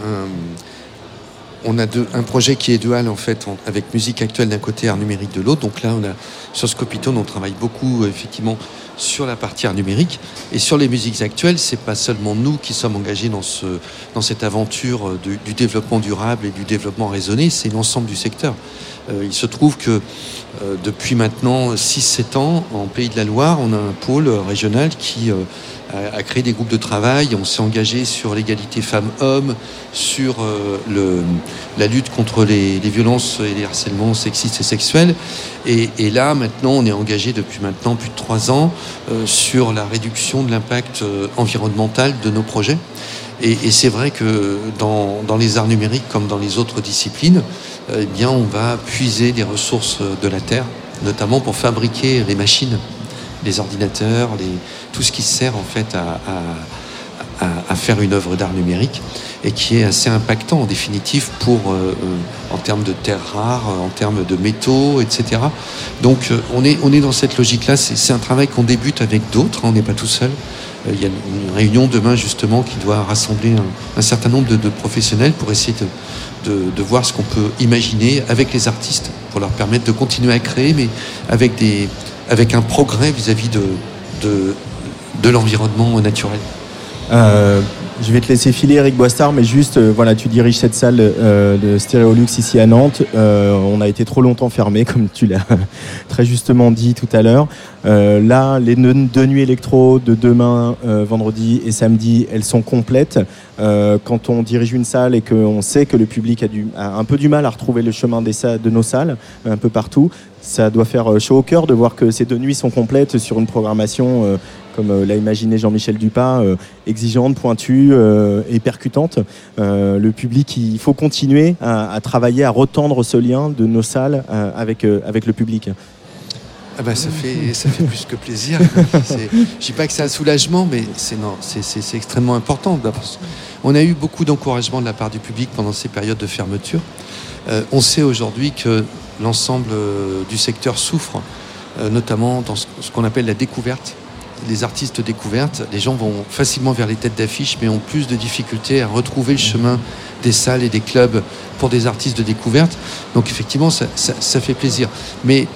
on a deux- un projet qui est dual en fait, avec musique actuelle d'un côté, art numérique de l'autre. Donc là, on a sur Scopitone, on travaille beaucoup euh, effectivement sur la partie art numérique et sur les musiques actuelles. C'est pas seulement nous qui sommes engagés dans ce dans cette aventure euh, du, développement durable et du développement raisonné, c'est l'ensemble du secteur. Euh, il se trouve que depuis maintenant 6-7 ans, en Pays de la Loire, on a un pôle régional qui a, a créé des groupes de travail. On s'est engagé sur l'égalité femmes-hommes, sur euh, la lutte contre les, violences et les harcèlements sexistes et sexuels. Et, là, maintenant, on est engagé depuis maintenant plus de trois ans euh, sur la réduction de l'impact euh, environnemental de nos projets. Et, c'est vrai que dans, dans les arts numériques comme dans les autres disciplines, eh bien, on va puiser des ressources de la Terre, notamment pour fabriquer les machines, les ordinateurs, les, tout ce qui sert en fait à, à- faire une œuvre d'art numérique et qui est assez impactant en définitive pour, euh, euh, en termes de terres rares, en termes de métaux, etc. Donc euh, on, est, on est dans cette logique-là. C'est un travail qu'on débute avec d'autres, hein, on n'est pas tout seul. Euh, Il y a une réunion demain justement qui doit rassembler un, certain nombre de, professionnels pour essayer de, de, voir ce qu'on peut imaginer avec les artistes pour leur permettre de continuer à créer, mais avec, des, avec un progrès vis-à-vis de, de l'environnement naturel. Euh, je vais te laisser filer Eric Boistard, mais juste, euh, voilà, tu diriges cette salle euh, de Stéréolux ici à Nantes. On a été trop longtemps fermé, [laughs] comme tu l'as très justement dit tout à l'heure. Là, les deux nuits électro de demain, vendredi et samedi, elles sont complètes. Quand on dirige une salle et qu'on sait que le public a, un peu du mal à retrouver le chemin de nos salles, un peu partout, ça doit faire chaud au cœur de voir que ces deux nuits sont complètes sur une programmation, comme euh, l'a imaginé Jean-Michel Dupin, euh, exigeante, pointue euh, et percutante. Le public, il faut continuer à, travailler, à retendre ce lien de nos salles avec, avec le public. Ah bah, ça, fait, ça fait plus que plaisir. Je dis pas que c'est un soulagement, mais c'est extrêmement important. D'abord, On a eu beaucoup d'encouragement de la part du public pendant ces périodes de fermeture. On sait aujourd'hui que l'ensemble du secteur souffre, notamment dans ce qu'on appelle la découverte. Les artistes découvertes, les gens vont facilement vers les têtes d'affiche, mais ont plus de difficultés à retrouver le chemin des salles et des clubs pour des artistes de découverte. Donc effectivement, ça, fait plaisir. Mais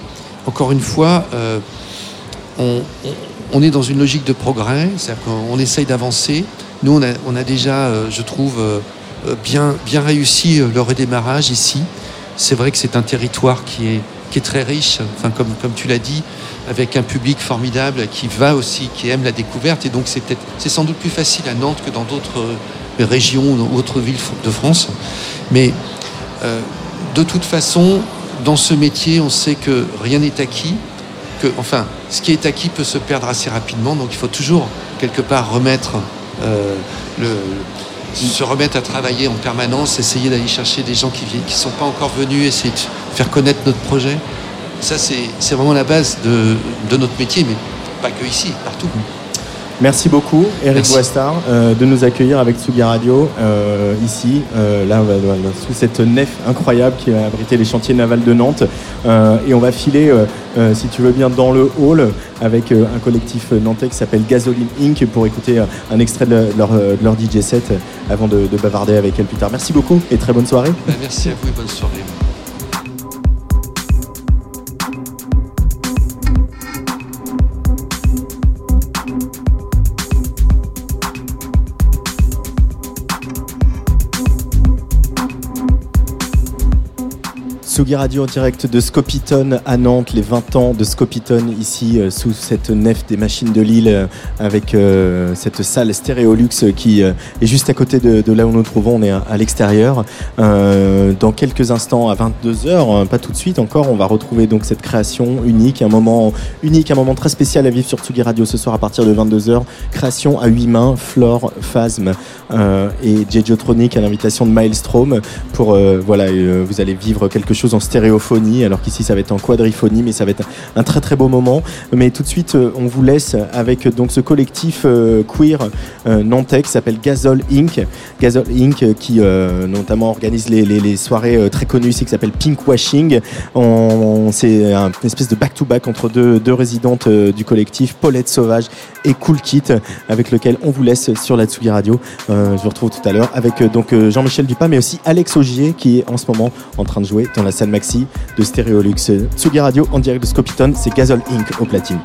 encore une fois, euh, on, est dans une logique de progrès, c'est-à-dire qu'on essaye d'avancer. Nous, on a, déjà, euh, je trouve, euh, bien, réussi le redémarrage ici. C'est vrai que c'est un territoire qui est, très riche, enfin, comme tu l'as dit, avec un public formidable qui va aussi, qui aime la découverte. Et donc, c'est sans doute plus facile à Nantes que dans d'autres euh, régions ou autres villes de France. Mais euh, de toute façon, dans ce métier, on sait que rien n'est acquis. Que, enfin, ce qui est acquis peut se perdre assez rapidement. Donc, il faut toujours quelque part remettre euh, le, se remettre à travailler en permanence, essayer d'aller chercher des gens qui ne qui sont pas encore venus, essayer de faire connaître notre projet. Ça, c'est vraiment la base de, de, notre métier, mais pas que ici, partout. Merci beaucoup, Eric Boistard, euh, de nous accueillir avec Tsugi Radio euh, ici, euh, là, sous cette nef incroyable qui a abrité les chantiers navals de Nantes. Et on va filer, si tu veux bien, dans le hall avec un collectif nantais qui s'appelle Gasoline Inc. pour écouter un extrait de leur, de leur DJ set avant de, de, bavarder avec elle plus tard. Merci beaucoup et très bonne soirée. Merci à vous et bonne soirée. Sugi Radio en direct de Scopiton à Nantes, les 20 ans de Scopiton ici euh, sous cette nef des machines de Lille euh, avec euh, cette salle Stéréolux qui est juste à côté de, là où nous nous trouvons, on est à, l'extérieur. dans quelques instants à 22h, pas tout de suite encore, on va retrouver donc cette création unique, un moment unique, un moment très spécial à vivre sur Tsugi Radio ce soir à partir de 22h. Création à huit mains, Flore, Phasm et Jejiotronic à l'invitation de Maelstrom pour voilà, vous allez vivre quelque chose en stéréophonie, alors qu'ici ça va être en quadriphonie, mais ça va être un très très beau moment. Mais tout de suite, euh, on vous laisse avec donc ce collectif euh, queer euh, nantais qui s'appelle Gazol Inc. Gazol Inc. qui notamment organise les, soirées très connues ici qui s'appelle Pink Washing. C'est une espèce de back-to-back entre deux, deux résidentes du collectif, Paulette Sauvage et Cool Kit, avec lequel on vous laisse sur la Tsugi Radio. je vous retrouve tout à l'heure avec donc Jean-Michel Dupin, mais aussi Alex Augier qui est en ce moment en train de jouer dans la salle maxi de Stéréolux. Tsugi Radio en direct de Scopiton, c'est Gazol Inc. au platine.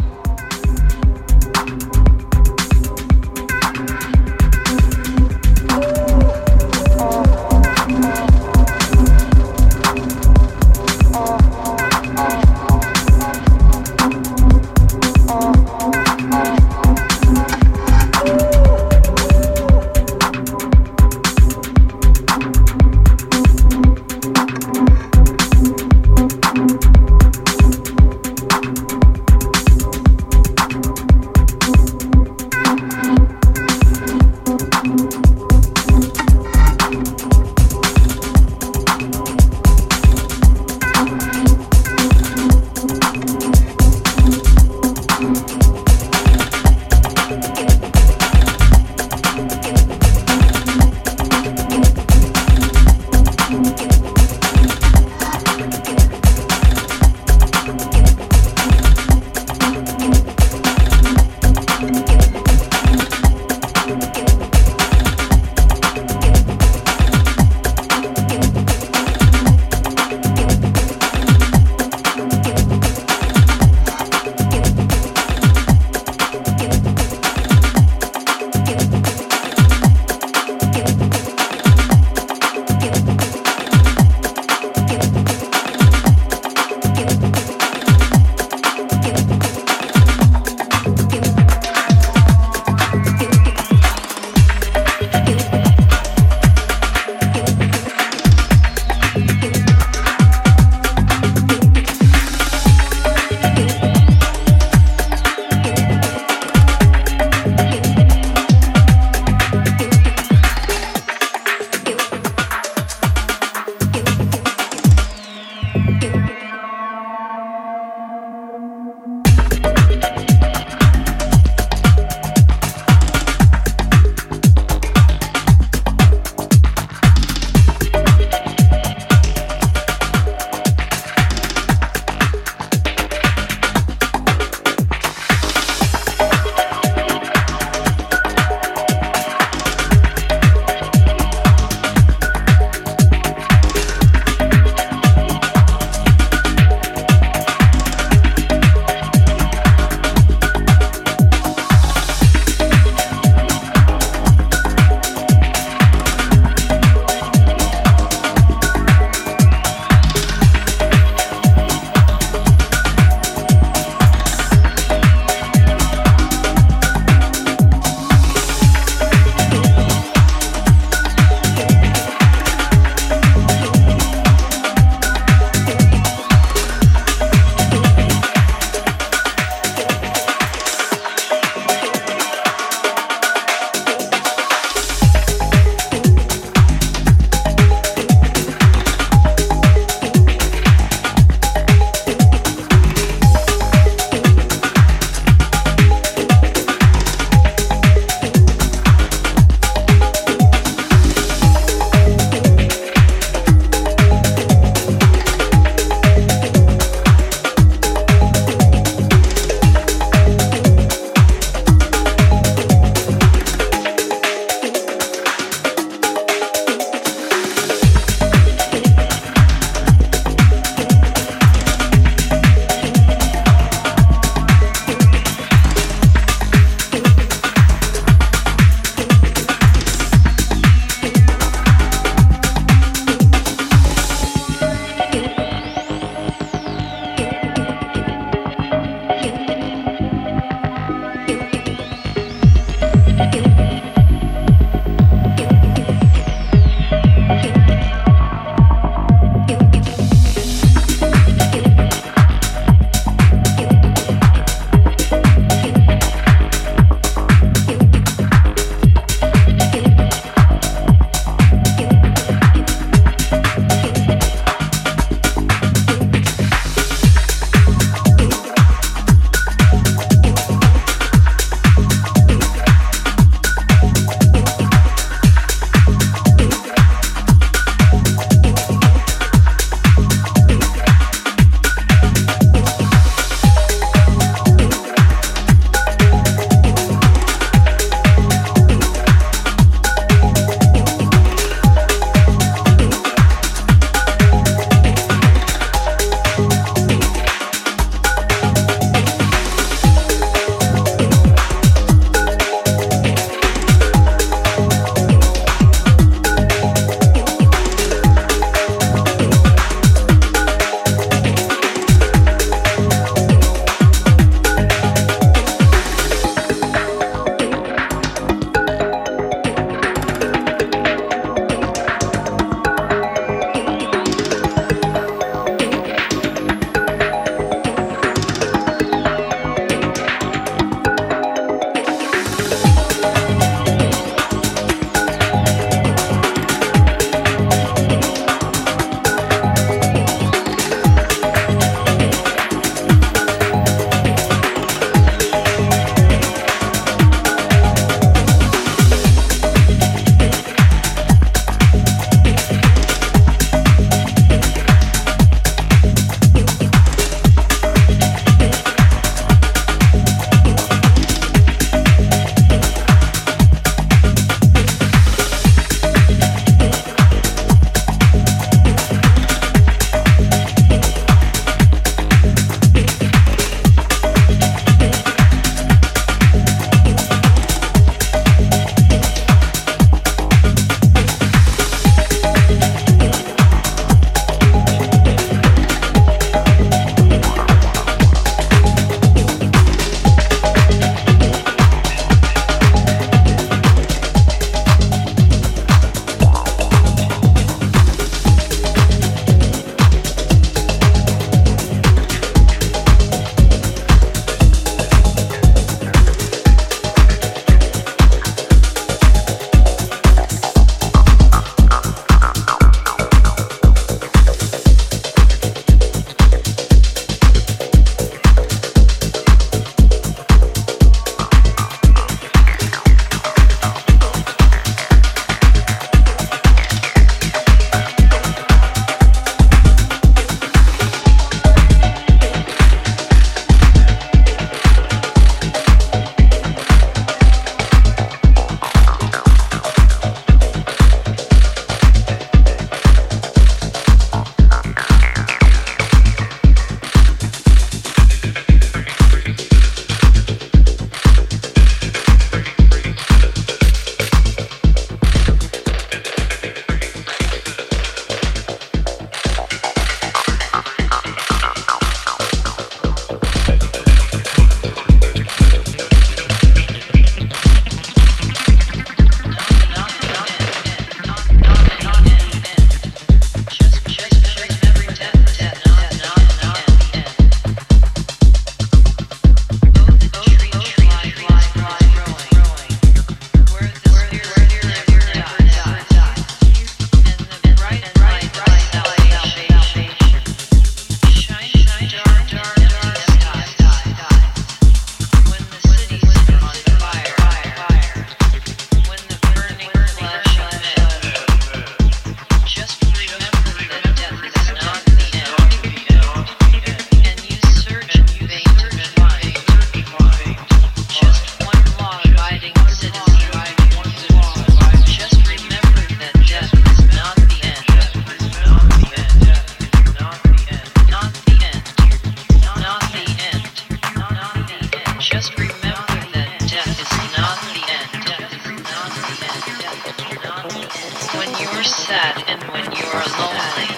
Then when you are lonely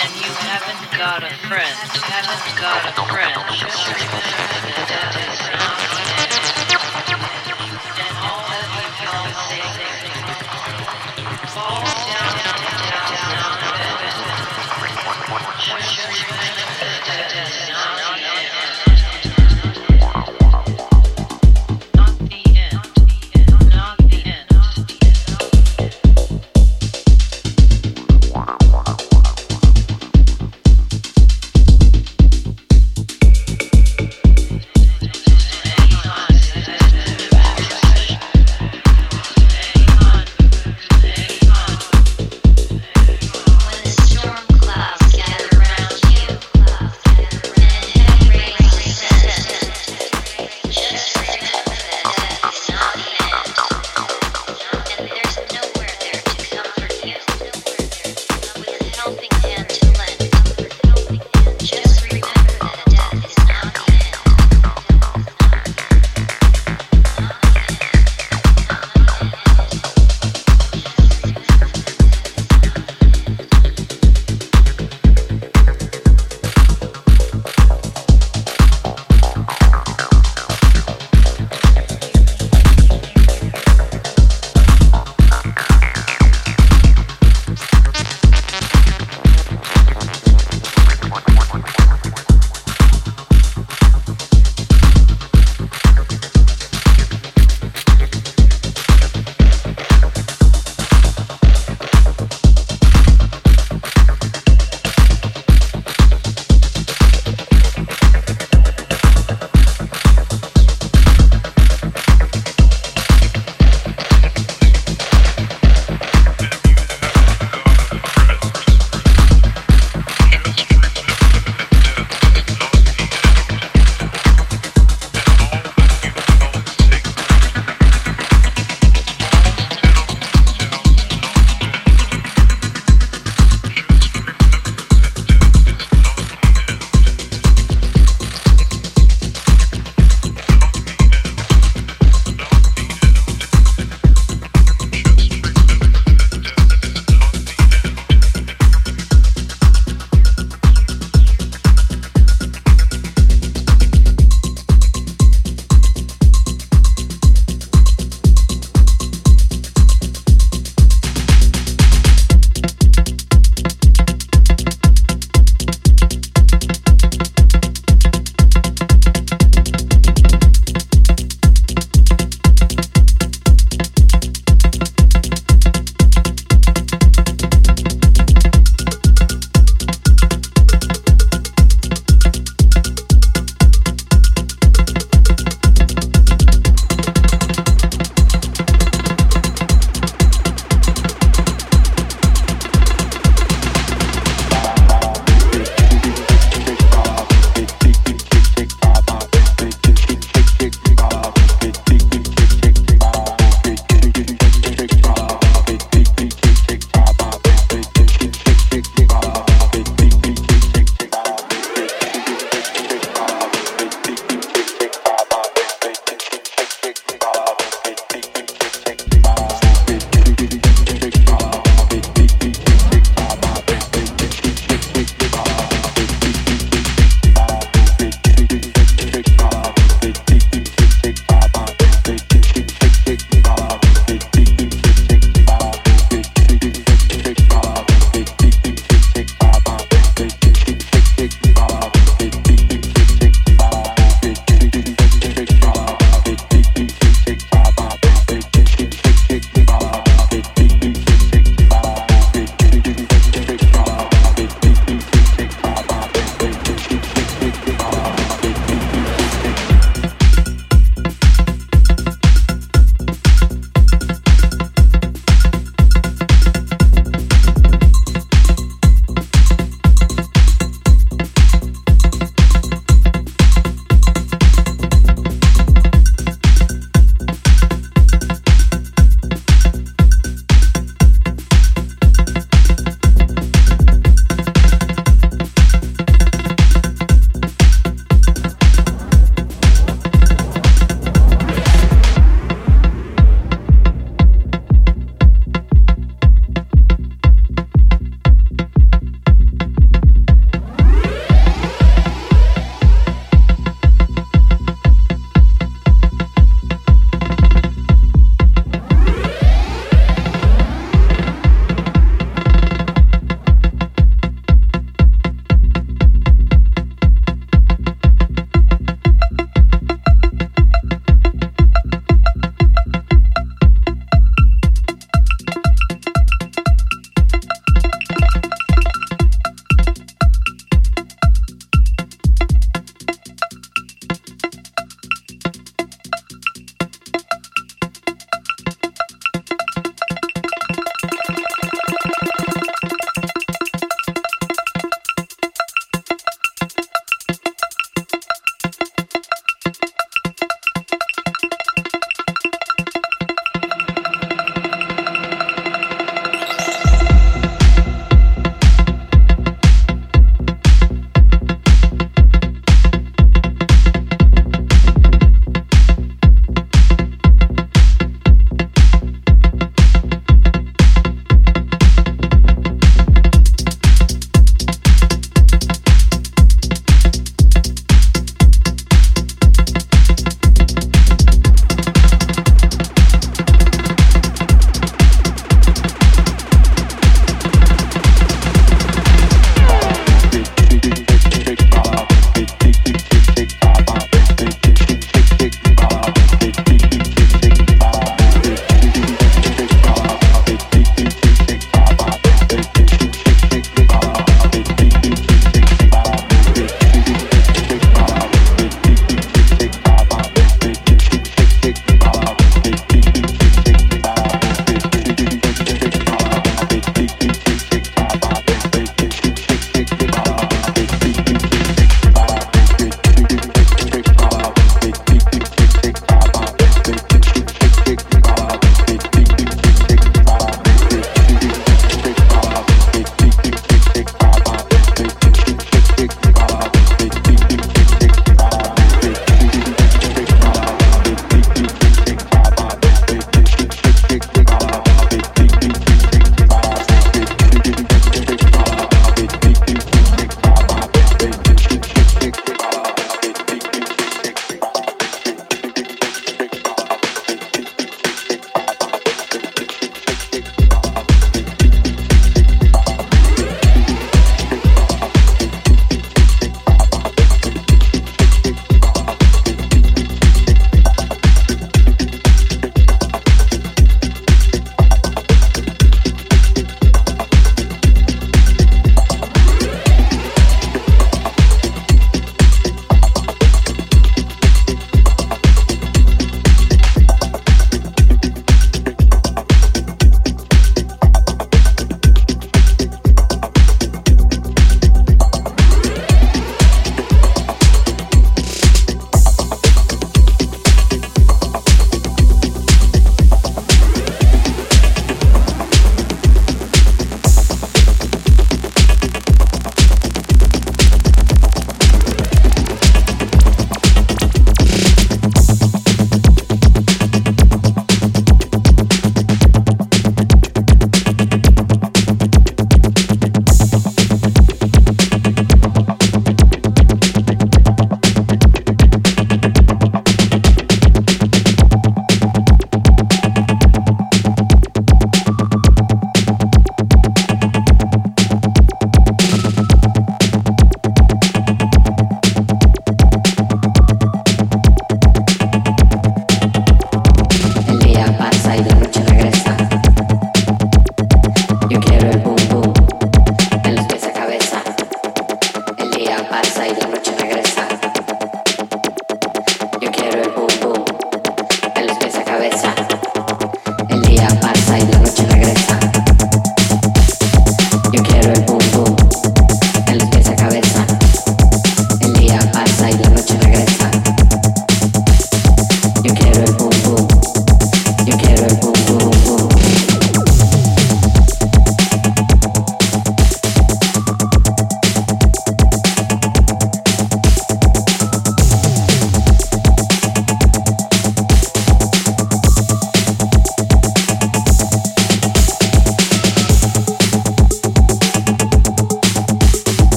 and you haven't got a friend, haven't got a friend.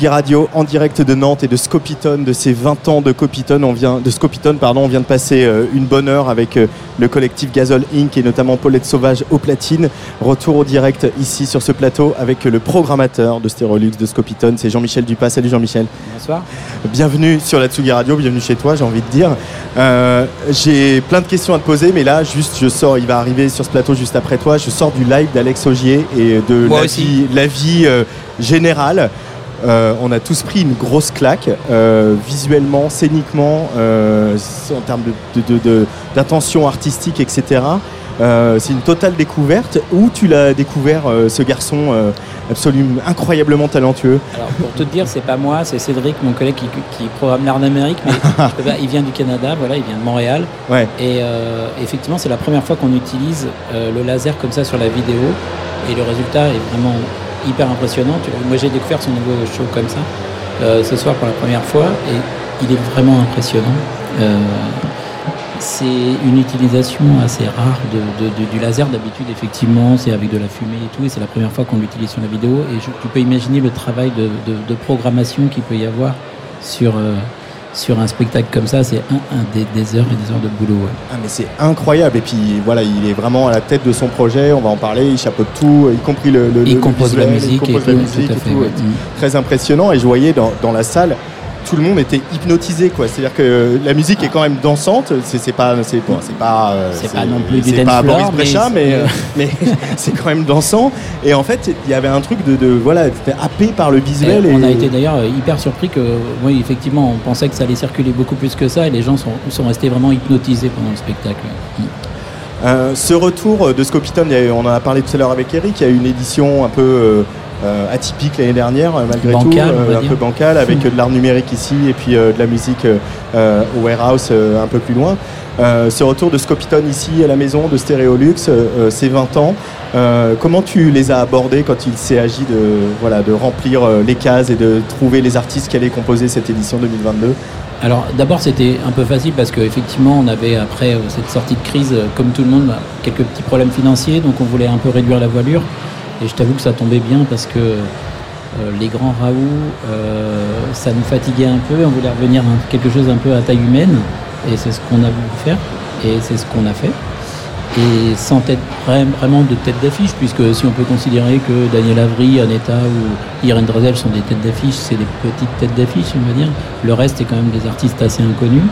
Tsugi Radio en direct de Nantes et de Scopitone, de ces 20 ans de Copitone, on vient de Scopitone, pardon, on vient de passer euh, une bonne heure avec euh, le collectif Gazole Inc et notamment Paulette Sauvage au platine. Retour au direct ici sur ce plateau avec le programmateur de Stérolux de Scopitone, c'est Jean-Michel Dupas. Salut Jean-Michel. Bonsoir. Bienvenue sur la Tsugi Radio, bienvenue chez toi, j'ai envie de dire. Euh, j'ai plein de questions à te poser, mais là, juste, je sors, il va arriver sur ce plateau juste après toi. Je sors du live d'Alex Augier et de Moi la aussi. vie, la vie euh, générale. Euh, on a tous pris une grosse claque, euh, visuellement, scéniquement, euh, en termes de- de- de- de- d'intention artistique, etc. C'est une totale découverte. Où tu l'as découvert, ce garçon absolument incroyablement talentueux? Alors pour te dire, c'est pas moi, c'est Cédric, mon collègue qui, qui programme l'art d'Amérique, mais [laughs] je peux pas- il vient du Canada, voilà, il vient de Montréal. Ouais. Et effectivement, c'est la première fois qu'on utilise le laser comme ça sur la vidéo, et le résultat est vraiment hyper impressionnant. Moi, j'ai découvert son nouveau show comme ça euh, ce soir pour la première fois, et il est vraiment impressionnant. Euh, c'est une utilisation assez rare du laser. D'habitude, effectivement, c'est avec de la fumée et tout, et c'est la première fois qu'on l'utilise sur la vidéo. Et tu peux imaginer le travail de programmation qu'il peut y avoir sur, euh, sur un spectacle comme ça. C'est un, un des, des heures et des heures de boulot. ouais. Ah mais c'est incroyable et puis voilà il est vraiment à la tête de son projet on va en parler il chapeaute tout y compris le, le Il le compose la il musique et compose tout, la musique tout et fait. tout, ouais. et très impressionnant et je voyais dans, dans la salle tout le monde était hypnotisé quoi c'est à dire que la musique est quand même dansante c'est c'est pas c'est bon, c'est pas euh, C'est pas non plus du c'est pas Boris mais mais euh, [laughs] mais c'est quand même dansant et en fait il y avait un truc de, de voilà c'était happé par le visuel Et et, on a été d'ailleurs hyper surpris que, oui, effectivement, on pensait que ça allait circuler beaucoup plus que ça, et les gens sont, sont restés vraiment hypnotisés pendant le spectacle. Mm. Euh, ce retour de Scopitone, on en a parlé tout à l'heure avec Eric, il y a eu une édition un peu euh, euh, atypique l'année dernière, euh, malgré tout, va un peu bancale, avec euh, de l'art numérique ici et puis euh, de la musique euh, euh, au warehouse euh, un peu plus loin. Euh, ce retour de Scopitone ici à la maison de Stéréolux, euh, euh, ces 20 ans, euh, comment tu les as abordés quand il s'est agi de, voilà, de remplir euh, les cases et de trouver les artistes qui allaient composer cette édition 2022 Alors d'abord c'était un peu facile parce qu'effectivement on avait après euh, cette sortie de crise, euh, comme tout le monde, bah, quelques petits problèmes financiers, donc on voulait un peu réduire la voilure. Et je t'avoue que ça tombait bien parce que euh, les grands Raoult, euh, ça nous fatiguait un peu, on voulait revenir à quelque chose un peu à taille humaine, et c'est ce qu'on a voulu faire, et c'est ce qu'on a fait. Et sans tête, vra- vraiment de tête d'affiche, puisque si on peut considérer que Daniel Avery, Aneta ou Irene Drezel sont des têtes d'affiche, c'est des petites têtes d'affiche, on va dire. Le reste est quand même des artistes assez inconnus.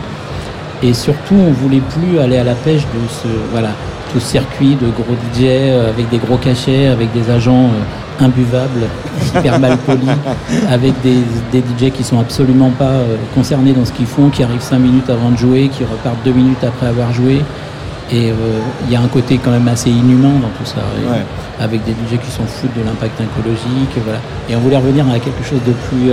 Et surtout, on voulait plus aller à la pêche de ce, voilà, tout ce circuit de gros DJ euh, avec des gros cachets, avec des agents euh, imbuvables, hyper mal polis, [laughs] avec des, des DJ qui sont absolument pas euh, concernés dans ce qu'ils font, qui arrivent 5 minutes avant de jouer, qui repartent 2 minutes après avoir joué. Et euh, il y a un côté quand même assez inhumain dans tout ça. Ouais. Avec des DJ qui s'en foutent de l'impact écologique. et Voilà. Et on voulait revenir à quelque chose de plus,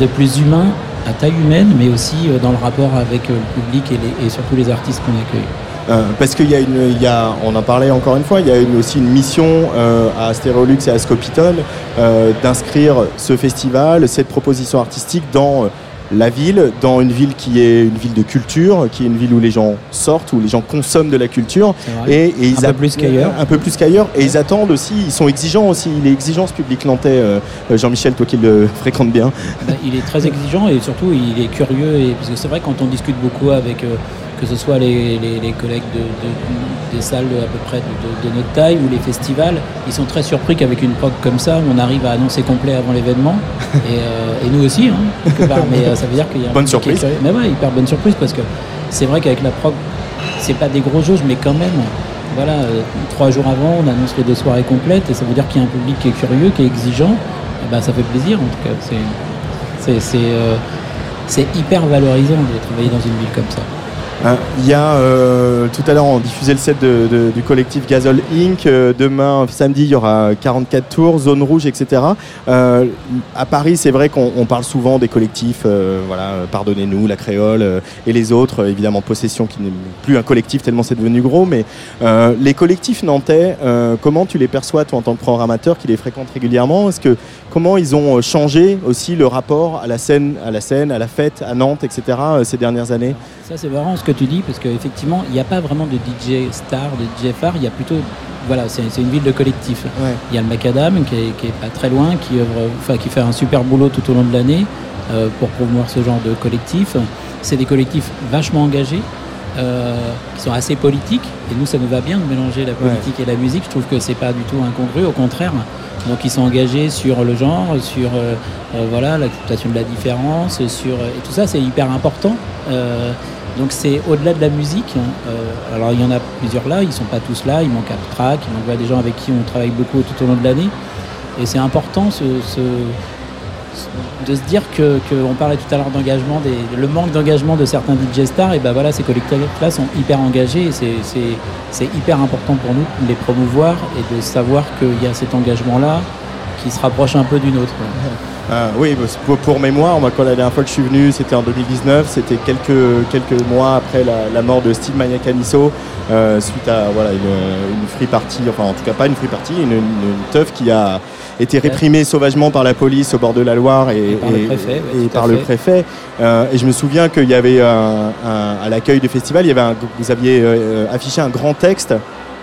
de plus humain, à taille humaine, mais aussi dans le rapport avec le public et, les- et surtout les artistes qu'on accueille. Euh, parce qu'il y a une, il y a, on en parlait encore une fois, il y a une- aussi une mission euh, à Stéréolux et à Scopitone euh, d'inscrire ce festival, cette proposition artistique dans la ville, dans une ville qui est une ville de culture, qui est une ville où les gens sortent, où les gens consomment de la culture. Et, et ils peu a- plus qu'ailleurs. Un peu plus qu'ailleurs. Et ils attendent aussi, ils sont exigeants aussi. Il est exigeant ce public nantais. euh, Jean-Michel, toi qui le [laughs] fréquentes bien. Ben, il est très exigeant et surtout il est curieux. Et, parce que c'est vrai quand on discute beaucoup avec euh, que ce soit les, les- les collègues de, de- des salles à peu près de, notre taille ou les festivals, ils sont très surpris qu'avec une prog comme ça, on arrive à annoncer complet avant l'événement. [laughs] Et, euh, et nous aussi, hein, quelque part. Mais euh, ça veut dire qu'il y a Bonne public qui est surprise. Mais ouais, hyper bonne surprise parce que c'est vrai qu'avec la prog, c'est pas des gros jauges, mais quand même. Voilà, euh, trois jours avant, on annonce les deux soirées complètes et ça veut dire qu'il y a un public qui est curieux, qui est exigeant. Et ben, ça fait plaisir en tout cas. C'est hyper valorisant de travailler dans une ville comme ça. Euh, Il y a euh, tout à l'heure on diffusait le set de- de- du collectif Gazol Inc. Euh, demain samedi il y aura 44 tours, zone rouge, etc. Euh, à Paris c'est vrai qu'on on parle souvent des collectifs, euh, voilà, pardonnez-nous, la Créole euh, et les autres, euh, évidemment Possession qui n'est plus un collectif tellement c'est devenu gros, mais les collectifs nantais, comment tu les perçois toi en tant que programmateur qui les fréquente régulièrement? Est-ce que comment ils ont changé aussi le rapport à la scène, à la scène, à la fête, à Nantes, etc. ces dernières années? Ça, c'est marrant ce que tu dis, parce qu'effectivement, il n'y a pas vraiment de DJ star, de DJ phare, il y a plutôt. Voilà, c'est une ville de collectif. Ouais. Il y a le Macadam qui est, qui est pas très loin, qui, œuvre, enfin, qui fait un super boulot tout au long de l'année euh, pour promouvoir ce genre de collectif. C'est des collectifs vachement engagés, euh, qui sont assez politiques, et nous, ça nous va bien de mélanger la politique et la musique. Je trouve que c'est pas du tout incongru, au contraire. Donc, ils sont engagés sur le genre, sur euh, euh, voilà l'acceptation de la différence, sur et tout ça, c'est hyper important. Euh, donc c'est au-delà de la musique. hein. Euh, alors il y en a plusieurs là, ils sont pas tous là, il manque un track, il manque des gens avec qui on travaille beaucoup tout au long de l'année. Et c'est important ce, ce- de se dire que, on parlait tout à l'heure d'engagement, le manque d'engagement de certains DJ stars, et ben voilà, ces collectifs-là sont hyper engagés et c'est- hyper important pour nous de les promouvoir et de savoir qu'il y a cet engagement-là qui se rapproche un peu du nôtre. Ah, oui, bah, pour, mémoire, moi, quand la dernière fois que je suis venu, c'était en 2019, c'était quelques, quelques mois après la, mort de Steve Maniacaniso, euh, suite à voilà, une, une free party, enfin en tout cas pas une free party, une, une teuf qui a été réprimée sauvagement par la police au bord de la Loire et, Et par le préfet, et par le. Euh, et je me souviens qu'il y avait un- un- à l'accueil du festival, il y avait un- vous aviez euh, affiché un grand texte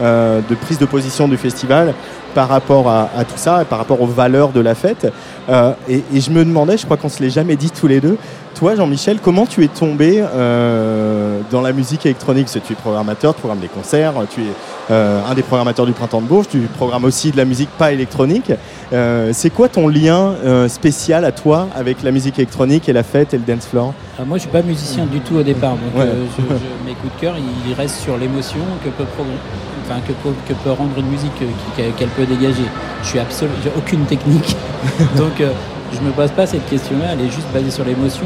euh, de prise de position du festival par rapport à, à tout ça, par rapport aux valeurs de la fête. Euh, et, et je me demandais, je crois qu'on se l'est jamais dit tous les deux, toi Jean-Michel, comment tu es tombé euh, dans la musique électronique? Parce que Tu es programmateur, tu programmes des concerts, tu es euh, un des programmateurs du Printemps de Bourges, tu programmes aussi de la musique pas électronique. C'est quoi ton lien spécial à toi avec la musique électronique et la fête et le dance floor? Ah, moi, je suis pas musicien du tout au départ, donc Ouais. je- je- mes coups de cœur, ils restent sur l'émotion que peut, enfin, que, peut- que peut rendre une musique, qu'elle- qu'elle dégager. Je suis absolument, j'ai aucune technique, [laughs] donc euh, je me pose pas cette question-là. Elle est juste basée sur l'émotion.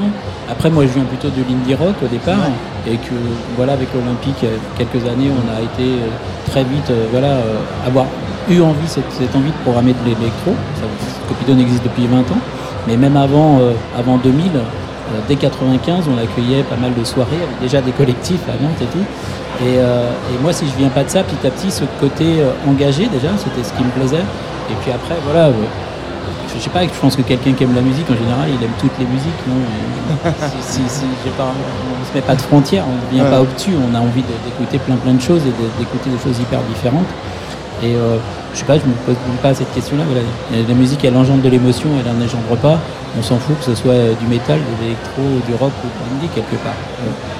Après, moi, je viens plutôt de l'indie rock au départ, et que voilà, avec l'Olympique, quelques années, on a été euh, très vite, euh, voilà, euh, avoir eu envie cette, cette envie de programmer de l'électro. Copidone existe depuis 20 ans, mais même avant, euh, avant 2000. Euh, dès 95, on accueillait pas mal de soirées avec déjà des collectifs à Nantes et tout. Et, euh, et moi, si je viens pas de ça, petit à petit, ce côté euh, engagé déjà, c'était ce qui me plaisait. Et puis après, voilà, euh, je sais pas, je pense que quelqu'un qui aime la musique, en général, il aime toutes les musiques, non [laughs] si, si- si- pas, On se met pas de frontières, on ne vient Ouais. pas obtus, on a envie d'écouter plein plein de choses et d'écouter des choses hyper différentes. Et euh, je sais pas, je me pose pas cette question-là. La musique, elle engendre de l'émotion, elle n'en engendre pas. On s'en fout que ce soit euh, du métal, de l'électro, du rock ou de quelque part.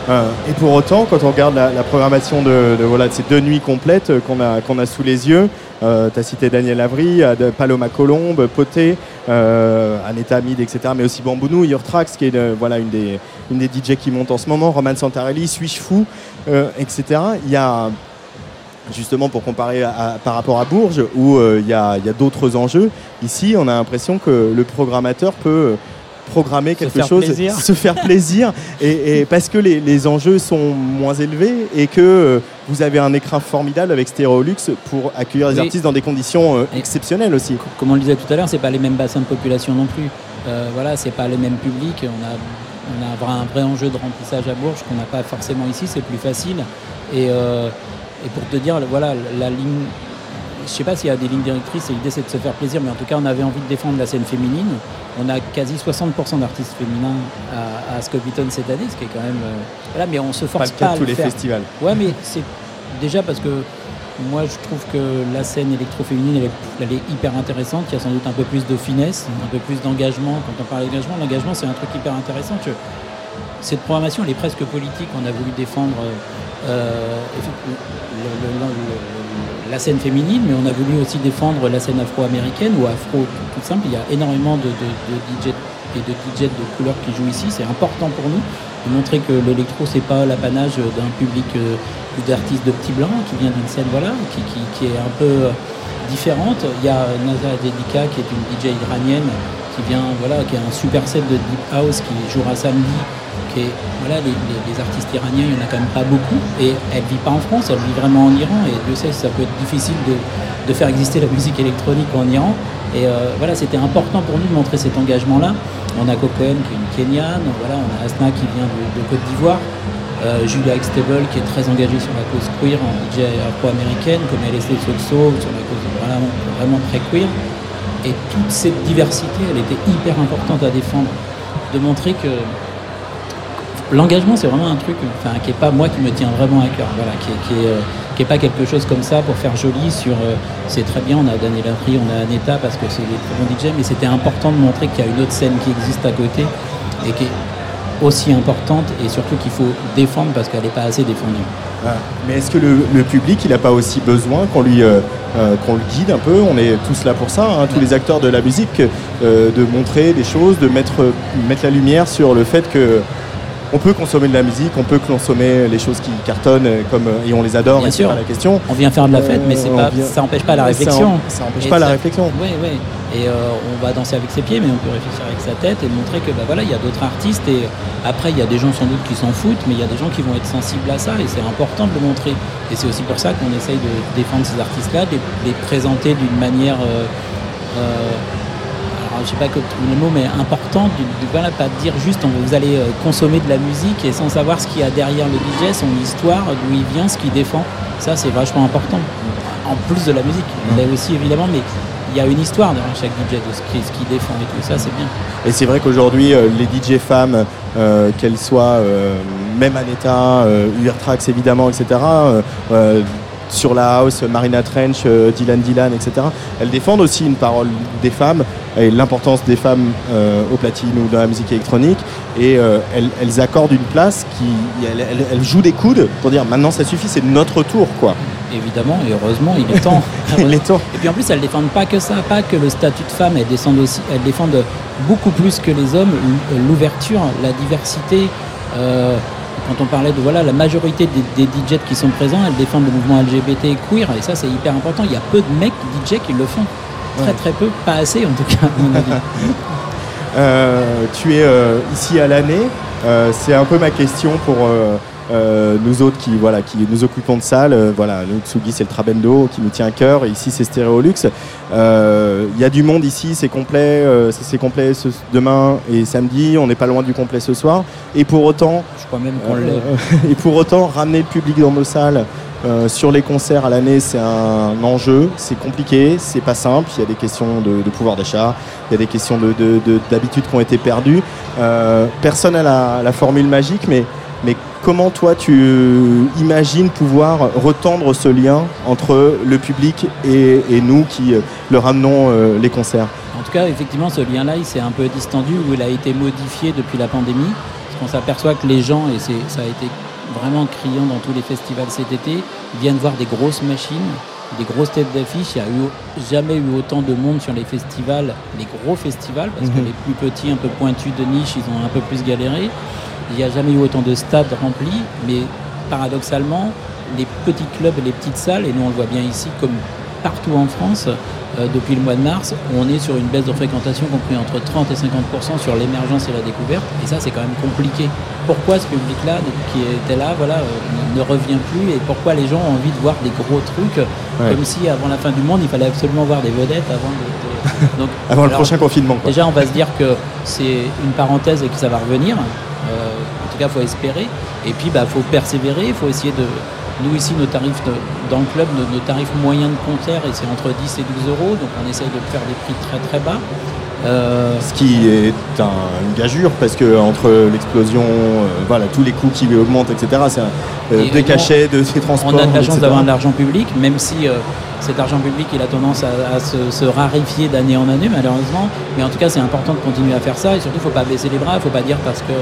Euh, et pour autant, quand on regarde la, programmation de, ces deux nuits complètes euh, qu'on a, sous les yeux, tu as cité Daniel Avry, Paloma Colombe, Poté, Aneta Mid, etc., mais aussi Bambounou, Your Tracks, qui est une, des, une des DJ qui monte en ce moment, Roman Santarelli, Suis-je fou, etc. Il y a, justement pour comparer à- à- par rapport à Bourges, où euh, il y a, il y a d'autres enjeux, ici on a l'impression que le programmateur peut programmer quelque chose, plaisir. se faire plaisir, [laughs] et, et parce que les, les enjeux sont moins élevés et que euh, vous avez un écran formidable avec Stéréolux pour accueillir les Oui. artistes dans des conditions euh, exceptionnelles aussi. Comme on le disait tout à l'heure, c'est pas les mêmes bassins de population non plus. Euh, voilà, c'est pas les mêmes publics. On a, on a un vrai, un vrai enjeu de remplissage à Bourges qu'on n'a pas forcément ici. C'est plus facile. Et, euh, et pour te dire, voilà, la ligne. Je sais pas s'il y a des lignes directrices. L'idée c'est de se faire plaisir, mais en tout cas, on avait envie de défendre la scène féminine. On a quasi 60% d'artistes féminins à, à Scopitone cette année, ce qui est quand même. euh, voilà, mais on se Pas force le pas, cas à de tous le les faire. festivals. Ouais, mais c'est déjà parce que moi je trouve que la scène électro-féminine elle, est- elle est hyper intéressante. Il y a sans doute un peu plus de finesse, un peu plus d'engagement. Quand on parle d'engagement, l'engagement c'est un truc hyper intéressant. que cette programmation elle est presque politique. On a voulu défendre euh, la scène féminine, mais on a voulu aussi défendre la scène afro-américaine ou afro tout, simple. Il y a énormément de, de, DJ et de DJ de couleur qui jouent ici. C'est important pour nous de montrer que l'électro c'est pas l'apanage d'un public euh, d'artistes de petits blancs qui vient d'une scène voilà qui, qui, qui est un peu différente. Il y a Naza Dedika qui est une DJ iranienne qui vient voilà qui a un super set de deep house qui jouera samedi voilà, les, artistes iraniens, il n'y en a quand même pas beaucoup. Et elle vit pas en France, elle vit vraiment en Iran. Et Dieu sait, ça peut être difficile de, de faire exister la musique électronique en Iran. Et euh, voilà, c'était important pour nous de montrer cet engagement-là. On a Cocoen qui est une Kenyane, voilà, on a Asna qui vient de, Côte d'Ivoire. Euh, Julia Extable qui est très engagée sur la cause queer en DJ afro-américaine, comme LSD Soso sur la cause vraiment très queer. Et toute cette diversité, elle était hyper importante à défendre. De montrer que l'engagement, c'est vraiment un truc qui n'est pas moi qui me tient vraiment à cœur. Voilà, qui est, qui est, euh, pas quelque chose comme ça pour faire joli sur euh, c'est très bien, on a Daniel Lapri, on a Aneta parce que c'est des très DJ, mais c'était important de montrer qu'il y a une autre scène qui existe à côté et qui aussi importante et surtout qu'il faut défendre parce qu'elle n'est pas assez défendue. Ah, Mais est-ce que le, le public, il n'a pas aussi besoin qu'on lui, euh, euh, qu'on le guide un peu? On est tous là pour ça, hein, tous les acteurs de la musique, euh, de montrer des choses, de mettre, mettre la lumière sur le fait que on peut consommer de la musique, on peut consommer les choses qui cartonnent comme, et on les adore, Bien sûr. pas la question. On vient faire de la fête, mais c'est pas, on vient- ça n'empêche pas la réflexion. Ça n'empêche pas la réflexion. Oui, oui. Et euh, on va danser avec ses pieds, mais on peut réfléchir avec sa tête et montrer que bah, voilà, il y a d'autres artistes. Et après, il y a des gens sans doute qui s'en foutent, mais il y a des gens qui vont être sensibles à ça et c'est important de le montrer. Et c'est aussi pour ça qu'on essaye de défendre ces artistes-là, de les- présenter d'une manière. euh, euh, je sais pas que le mot, mais important, du, du- voilà, pas de dire juste on- vous allez consommer de la musique et sans savoir ce qu'il y a derrière le DJ, son histoire, d'où il vient, ce qu'il défend. Ça, c'est vachement important. En plus de la musique, il y a aussi évidemment, mais il y a une histoire derrière chaque DJ de ce qu'il ce qu'il défend et tout ça, c'est bien. Et c'est vrai qu'aujourd'hui, euh, les DJ femmes, euh, qu'elles soient euh, même Aneta, euh, Urtrax évidemment, etc., sur la house, Marina Trench, euh, Dylan Dylan, etc., elles défendent aussi une parole des femmes et l'importance des femmes euh, au platine ou dans la musique électronique. Et euh, elles, elles accordent une place qui. Elles, elles- elles jouent des coudes pour dire maintenant ça suffit, c'est notre tour, quoi. Évidemment, et heureusement, il est temps. [laughs] Il est temps. Et puis en plus, elles défendent pas que ça, pas que le statut de femme, elles défendent aussi, elles défendent beaucoup plus que les hommes l'ouverture, la diversité. euh, quand on parlait de voilà la majorité des, des DJ qui sont présents, elles défendent le mouvement LGBT et queer, et ça c'est hyper important. Il y a peu de mecs DJ qui le font, très Ouais. très peu, pas assez en tout cas. à mon avis. [laughs] Euh, tu es euh, ici à l'année. Euh, c'est un peu ma question pour nous autres qui, voilà, qui nous occupons de salle. Euh, voilà, nous, Tsugi, c'est le Trabendo qui nous tient à cœur. Ici, c'est Stéréolux. Il y a du monde ici, c'est complet. c'est complet ce- demain et samedi. On n'est pas loin du complet ce soir. Et pour autant, crois même qu'on l'est. euh, et pour autant, ramener le public dans nos salles euh, sur les concerts à l'année, c'est un enjeu. C'est compliqué, c'est pas simple. Il y a des questions de, de pouvoir d'achat, il y a des questions de- de- de- d'habitudes qui ont été perdues. Euh, personne n'a la, la formule magique, mais, mais comment toi tu imagines pouvoir retendre ce lien entre le public et, et nous qui leur amenons euh, les concerts? En tout cas, effectivement, ce lien-là, il s'est un peu distendu ou il a été modifié depuis la pandémie. Parce qu'on s'aperçoit que les gens, et c'est- ça a été vraiment criant dans tous les festivals cet été, viennent voir des grosses machines, des grosses têtes d'affiche. Il n'y a eu, jamais eu autant de monde sur les festivals, les gros festivals, parce que Mhm. les plus petits, un peu pointus de niche, ils ont un peu plus galéré. Il n'y a jamais eu autant de stades remplis, mais paradoxalement, les petits clubs et les petites salles, et nous on le voit bien ici comme partout en France, euh, depuis le mois de mars, on est sur une baisse de fréquentation compris entre 30 et 50% sur l'émergence et la découverte, et ça c'est quand même compliqué. Pourquoi ce public-là, qui était là, voilà, euh, ne revient plus, et pourquoi les gens ont envie de voir des gros trucs, Ouais. comme si avant la fin du monde, il fallait absolument voir des vedettes avant de... de- [laughs] Donc, avant le prochain confinement quoi. Déjà, on va se dire que c'est une parenthèse et que ça va revenir. Euh, en tout cas, il faut espérer. Et puis, il faut persévérer. Il faut essayer de. Nous, ici, nos tarifs dans le club, nos, nos tarifs moyens de concert, et c'est entre 10 et 12 euros. Donc, on essaye de faire des prix très très bas. Euh, Ce qui est un- une gageure parce que entre l'explosion, euh, voilà, tous les coûts qui augmentent, etc. C'est euh, des cachets, de ces transports. on a de la chance d'avoir de l'argent public, même si euh, cet argent public il a tendance à, à se, se raréfier d'année en année malheureusement. Mais en tout cas c'est important de continuer à faire ça et surtout il ne faut pas baisser les bras, il ne faut pas dire parce que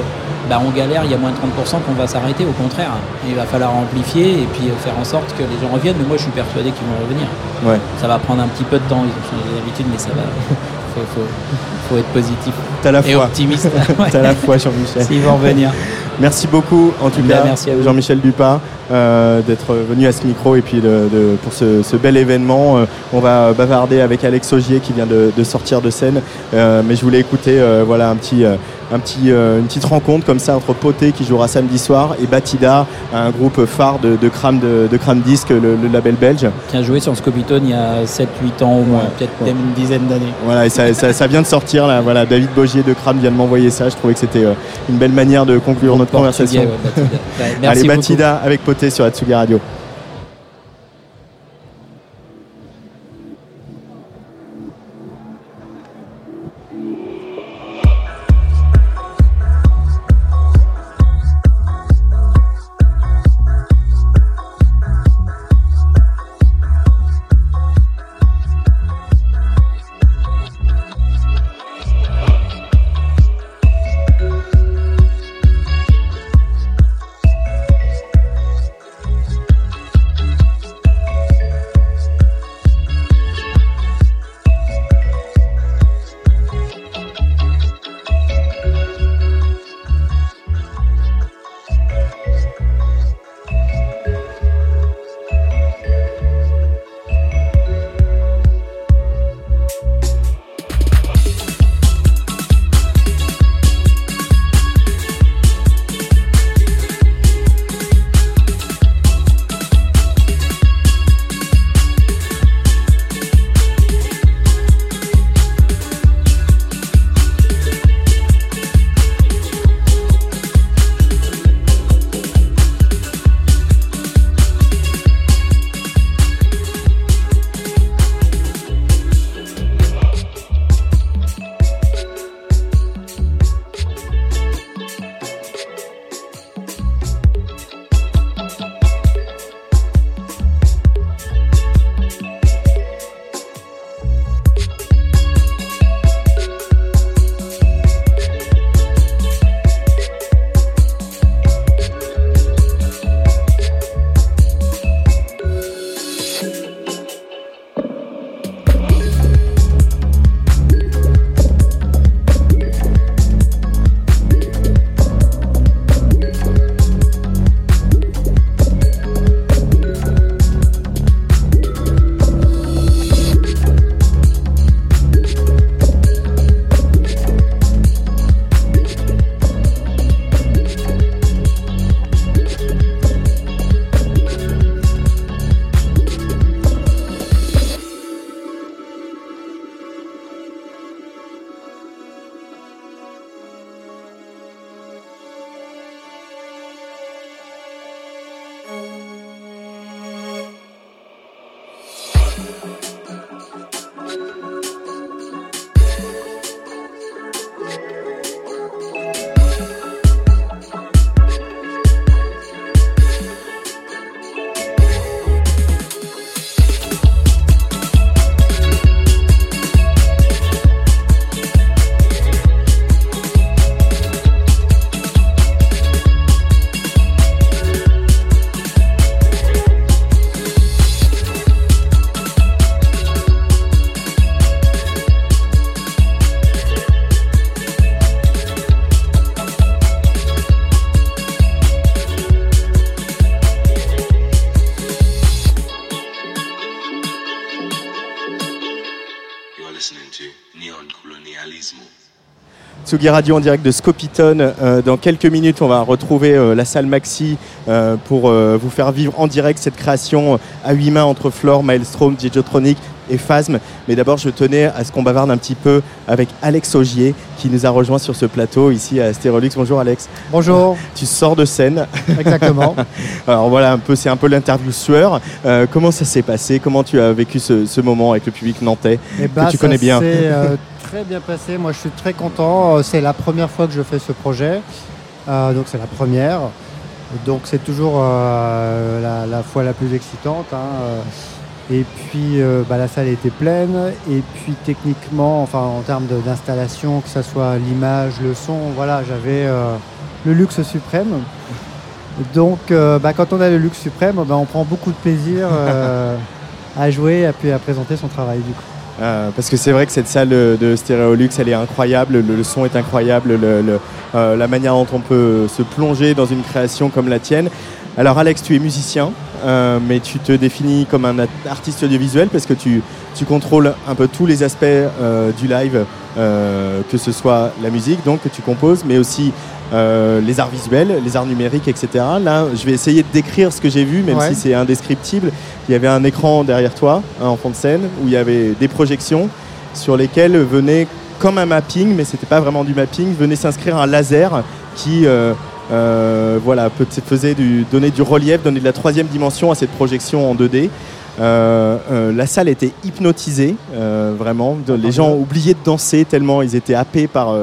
bah, on galère, il y a moins de 30% qu'on va s'arrêter, au contraire. Il va falloir amplifier et puis faire en sorte que les gens reviennent, mais moi je suis persuadé qu'ils vont revenir. Ouais. Ça va prendre un petit peu de temps, ils ont changé les habitudes, mais ça va. [laughs] faut, faut, faut être positif T'as la et foi. optimiste. [laughs] T'as la foi, Jean-Michel. S'ils vont revenir. Merci beaucoup, en tout Ben, cas. Jean-Michel Dupas, euh, d'être venu à ce micro et puis de- de- pour ce, ce bel événement. événement. Euh, on va bavarder avec Alex Augier qui vient de, de sortir de scène. Euh, mais je voulais écouter euh, voilà, un petit, euh, un petit, euh, une petite rencontre comme ça entre Poté qui jouera samedi soir et Batida, un groupe phare de, de Cram, de, Disc, le, le label belge. Qui a joué sur Scopitone il y a 7-8 ans au moins, peut-être ouais. même une dizaine d'années. Voilà, et ça, ça, ça vient de sortir là. Voilà, David Bogier de Cram vient de m'envoyer ça. Je trouvais que c'était euh, une belle manière de conclure notre conversation. Portugais, ouais, Batida. [laughs] Ouais, merci Allez, beaucoup. Batida avec Poté sur Atsugi Radio. Tsugi Radio en direct de Scopitone. Euh, dans quelques minutes, on va retrouver euh, la salle Maxi euh, pour euh, vous faire vivre en direct cette création à huit mains entre Flore, Maelstrom, Digitronic et Phasm. Mais d'abord, je tenais à ce qu'on bavarde un petit peu avec Alex Augier qui nous a rejoint sur ce plateau ici à Stérolux. Bonjour Alex. Bonjour, [laughs] Tu sors de scène. exactement. [laughs] Alors voilà, un peu, c'est un peu l'interview sueur. Comment ça s'est passé? Comment tu as vécu ce, ce moment avec le public nantais? Et bah, tu ça connais bien. [laughs] très bien passé. Moi, je suis très content. Euh, C'est la première fois que je fais ce projet. Euh, donc, c'est la première. Donc, c'est toujours euh, la, la fois la plus excitante. hein. Et puis, euh, bah, la salle était pleine. Et puis, techniquement, enfin, en termes d'installation, que ce soit l'image, le son, voilà, j'avais le luxe suprême. Donc, bah, quand on a le luxe suprême, bah, on prend beaucoup de plaisir [laughs] à jouer et puis à présenter son travail. Du coup. Euh, parce que c'est vrai que cette salle de Stéréolux, elle est incroyable, le, son est incroyable, le- le- euh, la manière dont on peut se plonger dans une création comme la tienne. Alors Alex, tu es musicien, euh, mais tu te définis comme un artiste audiovisuel parce que tu, tu contrôles un peu tous les aspects du live, que ce soit la musique donc que tu composes, mais aussi euh, les arts visuels, les arts numériques, etc. Là, je vais essayer de décrire ce que j'ai vu, même Ouais. si c'est indescriptible. Il y avait un écran derrière toi, un en fond de scène, où il y avait des projections sur lesquelles venait comme un mapping, mais c'était pas vraiment du mapping, venait s'inscrire un laser qui euh, euh, voilà, faisait du, donner du relief, donner de la troisième dimension à cette projection en 2D. Euh, euh, la salle était hypnotisée, euh, vraiment. Les gens oubliaient de danser tellement ils étaient happés par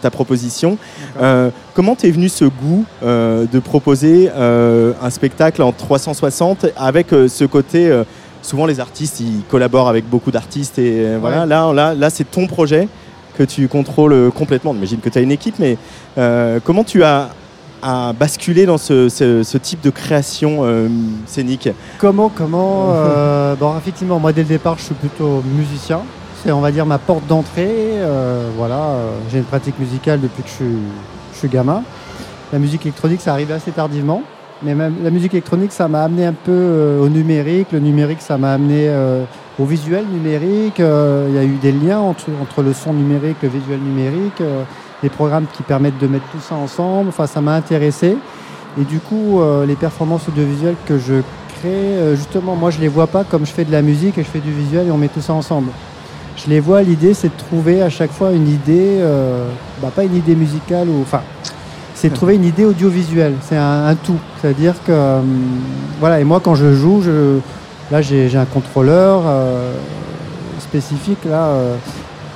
ta proposition. Euh, comment t'es venu ce goût euh, de proposer euh, un spectacle en 360 avec ce côté Souvent les artistes ils collaborent avec beaucoup d'artistes et voilà. Ouais. Là, là, là c'est ton projet que tu contrôles complètement. J'imagine que tu as une équipe, mais comment tu as à basculer dans ce, ce- ce type de création euh, scénique? Comment, comment [laughs] euh, Bon, effectivement, moi dès le départ, je suis plutôt musicien. C'est, on va dire, ma porte d'entrée. euh, voilà, euh, j'ai une pratique musicale depuis que je suis, je suis gamin. La musique électronique, ça arrivait assez tardivement. Mais même la musique électronique, ça m'a amené un peu euh, au numérique. Le numérique, ça m'a amené au visuel numérique. Il y a eu des liens entre, entre le son numérique, le visuel numérique, les programmes qui permettent de mettre tout ça ensemble. Enfin, ça m'a intéressé. Et du coup, les performances audiovisuelles que je crée, justement, moi, je les vois pas comme je fais de la musique et je fais du visuel et on met tout ça ensemble. Je les vois, l'idée, c'est de trouver à chaque fois une idée, euh, bah, pas une idée musicale, enfin, c'est de trouver une idée audiovisuelle. C'est un, tout. C'est-à-dire que, euh, voilà, et moi, quand je joue, là, j'ai un contrôleur euh, spécifique, là,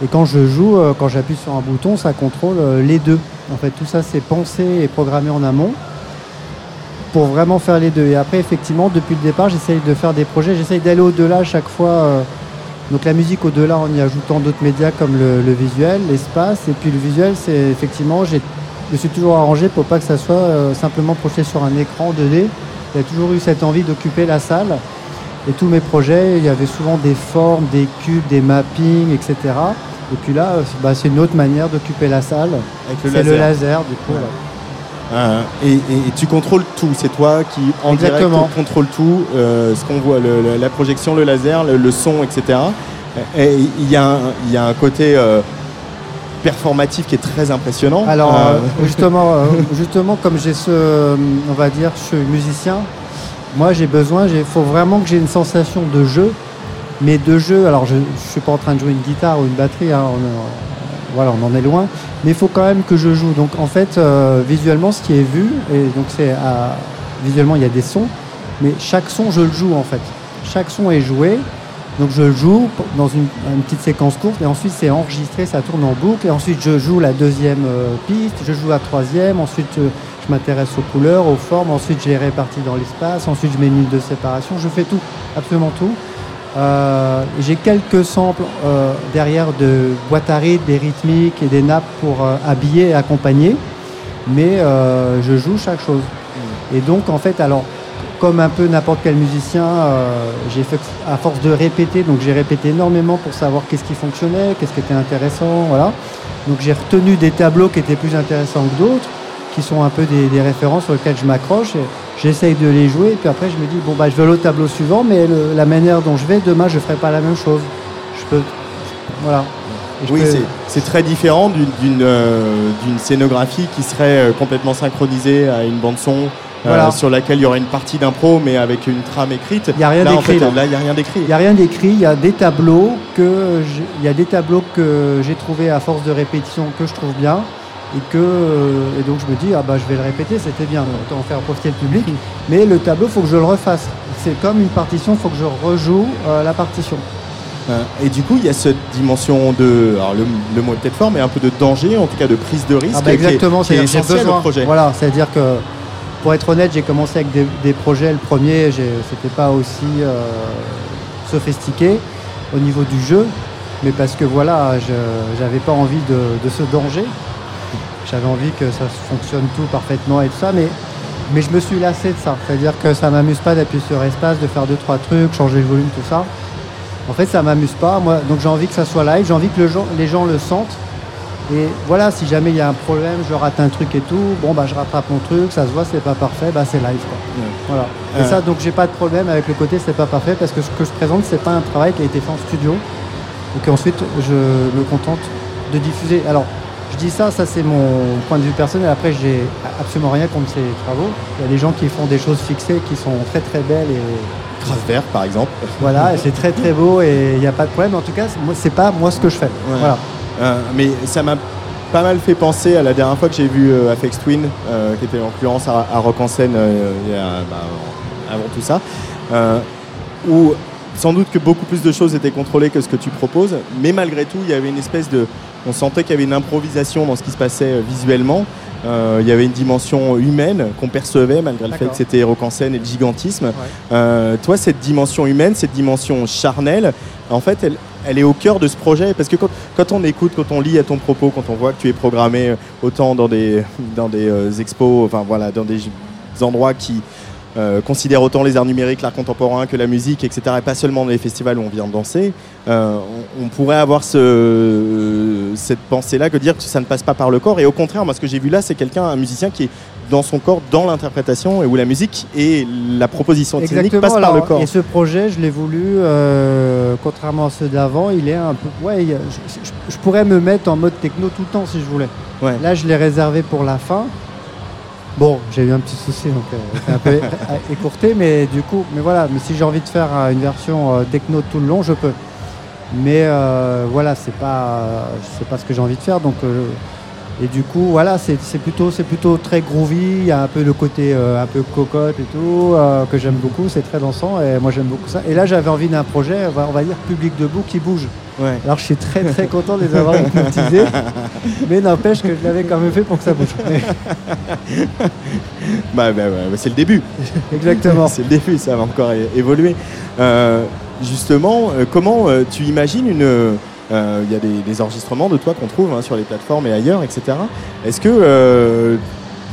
et quand je joue, quand j'appuie sur un bouton, ça contrôle les deux. En fait, tout ça, c'est pensé et programmé en amont pour vraiment faire les deux. Et après, effectivement, depuis le départ, j'essaye de faire des projets, j'essaye d'aller au-delà à chaque fois. Donc la musique au-delà en y ajoutant d'autres médias comme le, le visuel, l'espace. Et puis le visuel, c'est effectivement, j'ai- je me suis toujours arrangé pour pas que ça soit euh, simplement projeté sur un écran 2D. Il y a toujours eu cette envie d'occuper la salle. Et tous mes projets, il y avait souvent des formes, des cubes, des mappings, etc. Et puis là, euh, c'est bah, c'est une autre manière d'occuper la salle. Avec le C'est le laser. laser, du coup. Ouais. là. Ah, et, et- et tu contrôles tout, c'est toi qui en Exactement. direct contrôle tout, euh, ce qu'on voit, le- le- la projection, le laser, le, le son, etc. Et il y, a un- il y a un côté euh, performatif qui est très impressionnant. Alors Euh, euh, justement, euh, [laughs] justement, comme j'ai ce, euh, on va dire, je suis musicien, moi j'ai besoin, il faut vraiment que j'ai une sensation de jeu, mais de jeu. Alors je, je suis pas en train de jouer une guitare ou une batterie, hein, on, voilà, on en est loin, mais il faut quand même que je joue. Donc en fait, euh, visuellement, ce qui est vu, et donc c'est à- visuellement il y a des sons, mais chaque son je le joue en fait. Chaque son est joué. Donc je joue dans une, une petite séquence courte et ensuite c'est enregistré, ça tourne en boucle et ensuite je joue la deuxième euh, piste, je joue la troisième, ensuite euh, je m'intéresse aux couleurs, aux formes, ensuite je les répartis dans l'espace, ensuite je mets une ligne de séparation, je fais tout, absolument tout. Euh, j'ai quelques samples euh, derrière de boîtes à rythme, des rythmiques et des nappes pour euh, habiller et accompagner, mais euh, je joue chaque chose. Et donc en fait alors comme un peu n'importe quel musicien, euh, j'ai fait à force de répéter, donc j'ai répété énormément pour savoir qu'est-ce qui fonctionnait, qu'est-ce qui était intéressant, voilà. Donc j'ai retenu des tableaux qui étaient plus intéressants que d'autres, qui sont un peu des, des références sur lesquelles je m'accroche. et J'essaye de les jouer, et puis après je me dis bon bah je vais aller au tableau suivant, mais le- la manière dont je vais demain je ferai pas la même chose. Je peux, voilà. Je oui, peux- c'est- très différent d'une d'une, euh, scénographie qui serait euh, complètement synchronisée à une bande son. euh, sur laquelle il y aurait une partie d'impro mais avec une trame écrite. Il n'y a rien là, en d'écrit. fait, il n'y a rien d'écrit. Il n'y a rien d'écrit, il y a des tableaux que j'ai- il y a des tableaux que j'ai trouvés à force de répétition que je trouve bien et que euh, et donc je me dis ah bah je vais le répéter, c'était bien, autant en faire profiter le public. Mais le tableau, faut que je le refasse. C'est comme une partition, faut que je rejoue euh, la partition. Euh, Et du coup, il y a cette dimension de, alors le, le mot est peut-être fort, mais un peu de danger, en tout cas de prise de risque, Ah bah exactement, qui est, c'est-à-dire que j'ai essentiel besoin. au projet. Voilà, c'est-à-dire que pour être honnête, j'ai commencé avec des, des projets. Le premier, c'était pas aussi euh, sophistiqué au niveau du jeu, mais parce que voilà, je j'avais pas envie de, de ce danger. J'avais envie que ça fonctionne tout parfaitement et tout ça, mais mais je me suis lassé de ça. C'est-à-dire que ça m'amuse pas d'appuyer sur espace, de faire deux trois trucs, changer le volume, tout ça. En fait, ça m'amuse pas. Moi, donc j'ai envie que ça soit live. J'ai envie que le gens- les gens le sentent. Et voilà, si jamais il y a un problème, je rate un truc et tout, bon bah je rattrape mon truc, ça se voit, c'est pas parfait, bah c'est live quoi. Voilà. Et ça, donc j'ai pas de problème avec le côté c'est pas parfait parce que ce que je présente, c'est pas un travail qui a été fait en studio et qu'ensuite je me contente de diffuser. Alors, je dis ça, ça c'est mon point de vue personnel. Après, j'ai absolument rien contre ces travaux. Il y a des gens qui font des choses fixées qui sont très très belles et Kraftwerk, par exemple. voilà, c'est très très beau et il n'y a pas de problème. En tout cas, c'est pas moi ce que je fais. Ouais. Voilà. Euh, mais ça m'a pas mal fait penser à la dernière fois que j'ai vu euh, Afex Twin, euh, qui était en l'occurrence à, à Rock en scène euh, bah, avant tout ça, où sans doute que beaucoup plus de choses étaient contrôlées que ce que tu proposes, mais malgré tout, il y avait une espèce de... On sentait qu'il y avait une improvisation dans ce qui se passait euh, visuellement. Euh, il y avait une dimension humaine qu'on percevait malgré le fait que c'était scène et le gigantisme. Euh, toi, cette dimension humaine, cette dimension charnelle, en fait, elle, elle est au cœur de ce projet parce que quand, quand on écoute, quand on lit à ton propos, quand on voit que tu es programmé euh, autant dans des, dans des euh, expos, enfin voilà, dans des endroits qui euh, considèrent autant les arts numériques, l'art contemporain que la musique, etc., et pas seulement dans les festivals où on vient danser, euh, on, on pourrait avoir ce, euh, cette pensée-là que dire que ça ne passe pas par le corps. Et au contraire, moi, ce que j'ai vu là, c'est quelqu'un, un musicien qui est dans son corps, dans l'interprétation, et où la musique et la proposition scénique passent par le corps. Et ce projet, je l'ai voulu, euh, contrairement à ceux d'avant, il est un peu. Ouais, je- je pourrais me mettre en mode techno tout le temps si je voulais. Ouais. Là, je l'ai réservé pour la fin. Bon, j'ai eu un petit souci, donc euh, c'est un peu [laughs] écourté, mais du coup, mais voilà. Mais si j'ai envie de faire euh, une version euh, techno tout le long, je peux. Mais euh, voilà, c'est pas, c'est pas ce que j'ai envie de faire, donc. et du coup, voilà, c'est c'est plutôt, c'est plutôt très groovy. Il y a un peu le côté un peu cocotte et tout que j'aime beaucoup. C'est très dansant et moi j'aime beaucoup ça. Et là, j'avais envie d'un projet, on va, on va dire public debout qui bouge. Ouais. Alors je suis très très content de les avoir hypnotisés, [laughs] mais n'empêche que je l'avais quand même fait pour que ça bouge. [laughs] Bah, bah, ouais, bah, c'est le début. [laughs] Exactement. c'est le début, ça va encore évoluer. Euh, justement, euh, comment euh, tu imagines une. Il y a des, des enregistrements de toi qu'on trouve hein, sur les plateformes et ailleurs, etc. Est-ce que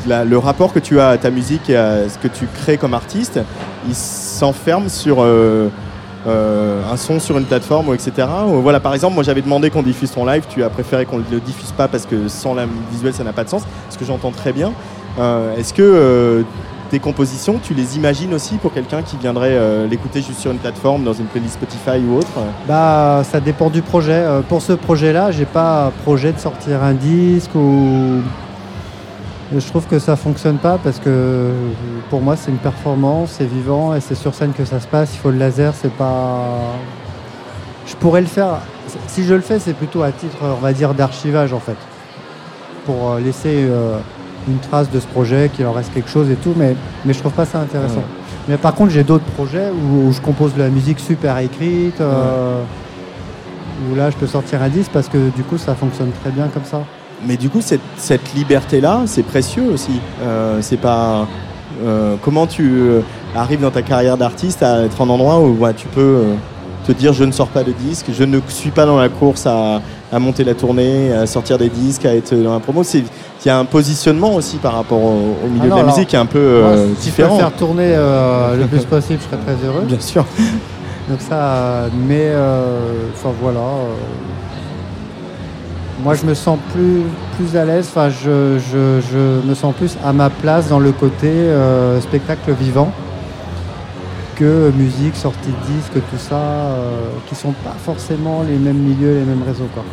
la- le rapport que tu as à ta musique et à ce que tu crées comme artiste, il s'enferme sur euh, euh, un son sur une plateforme, etc. Voilà, par exemple, moi j'avais demandé qu'on diffuse ton live, tu as préféré qu'on ne le diffuse pas parce que sans la visuelle ça n'a pas de sens, ce que j'entends très bien. Euh, Est-ce que euh, tes compositions, tu les imagines aussi pour quelqu'un qui viendrait l'écouter juste sur une plateforme, dans une playlist Spotify ou autre? Bah, ça dépend du projet. Pour ce projet-là, j'ai pas projet de sortir un disque ou. Je trouve que ça fonctionne pas parce que pour moi c'est une performance, c'est vivant et c'est sur scène que ça se passe. Il faut le laser, c'est pas. Je pourrais le faire. Si je le fais, c'est plutôt à titre, on va dire, d'archivage en fait, pour euh, laisser euh, une trace de ce projet, qu'il en reste quelque chose et tout. Mais mais je trouve pas ça intéressant. Ouais. Mais par contre, j'ai d'autres projets où, où je compose de la musique super écrite. euh, où là je peux sortir un disque parce que du coup ça fonctionne très bien comme ça. Mais du coup, cette, cette liberté-là, c'est précieux aussi. Euh, c'est pas. euh, comment tu euh, arrives dans ta carrière d'artiste à être en endroit où ouais, tu peux te dire je ne sors pas de disque, je ne suis pas dans la course à, à monter la tournée, à sortir des disques, à être dans la promo. Il y a un positionnement aussi par rapport au, au milieu Ah non, de la alors, musique qui est un peu moi, euh, si différent. faire tourner le plus possible, je serais très heureux. Bien sûr. Donc ça, mais enfin voilà. Euh, moi je me sens plus, plus à l'aise, enfin je, je, je me sens plus à ma place dans le côté euh, spectacle vivant que musique, sortie de disque, tout ça, euh, qui sont pas forcément les mêmes milieux, les mêmes réseaux. Quoi.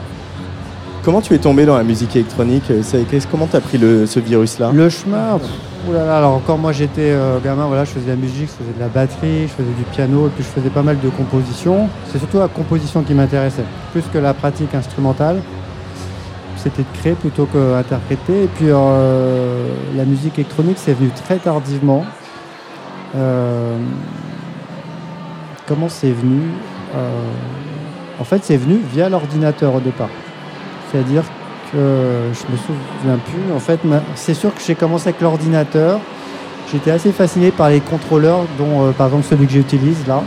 Comment tu es tombé dans la musique électronique qu'est-ce- Comment tu as pris le, ce virus-là? Le chemin, pff, oulala, alors encore moi j'étais euh, gamin, voilà, je faisais de la musique, je faisais de la batterie, je faisais du piano, et puis je faisais pas mal de compositions. C'est surtout la composition qui m'intéressait, plus que la pratique instrumentale. C'était de créer plutôt qu'interpréter. Et puis euh, la musique électronique, c'est venu très tardivement. Euh, comment c'est venu Euh, En fait, c'est venu via l'ordinateur au départ. C'est-à-dire que je me souviens plus. En fait, c'est sûr que j'ai commencé avec l'ordinateur. J'étais assez fasciné par les contrôleurs, dont par exemple celui que j'utilise là.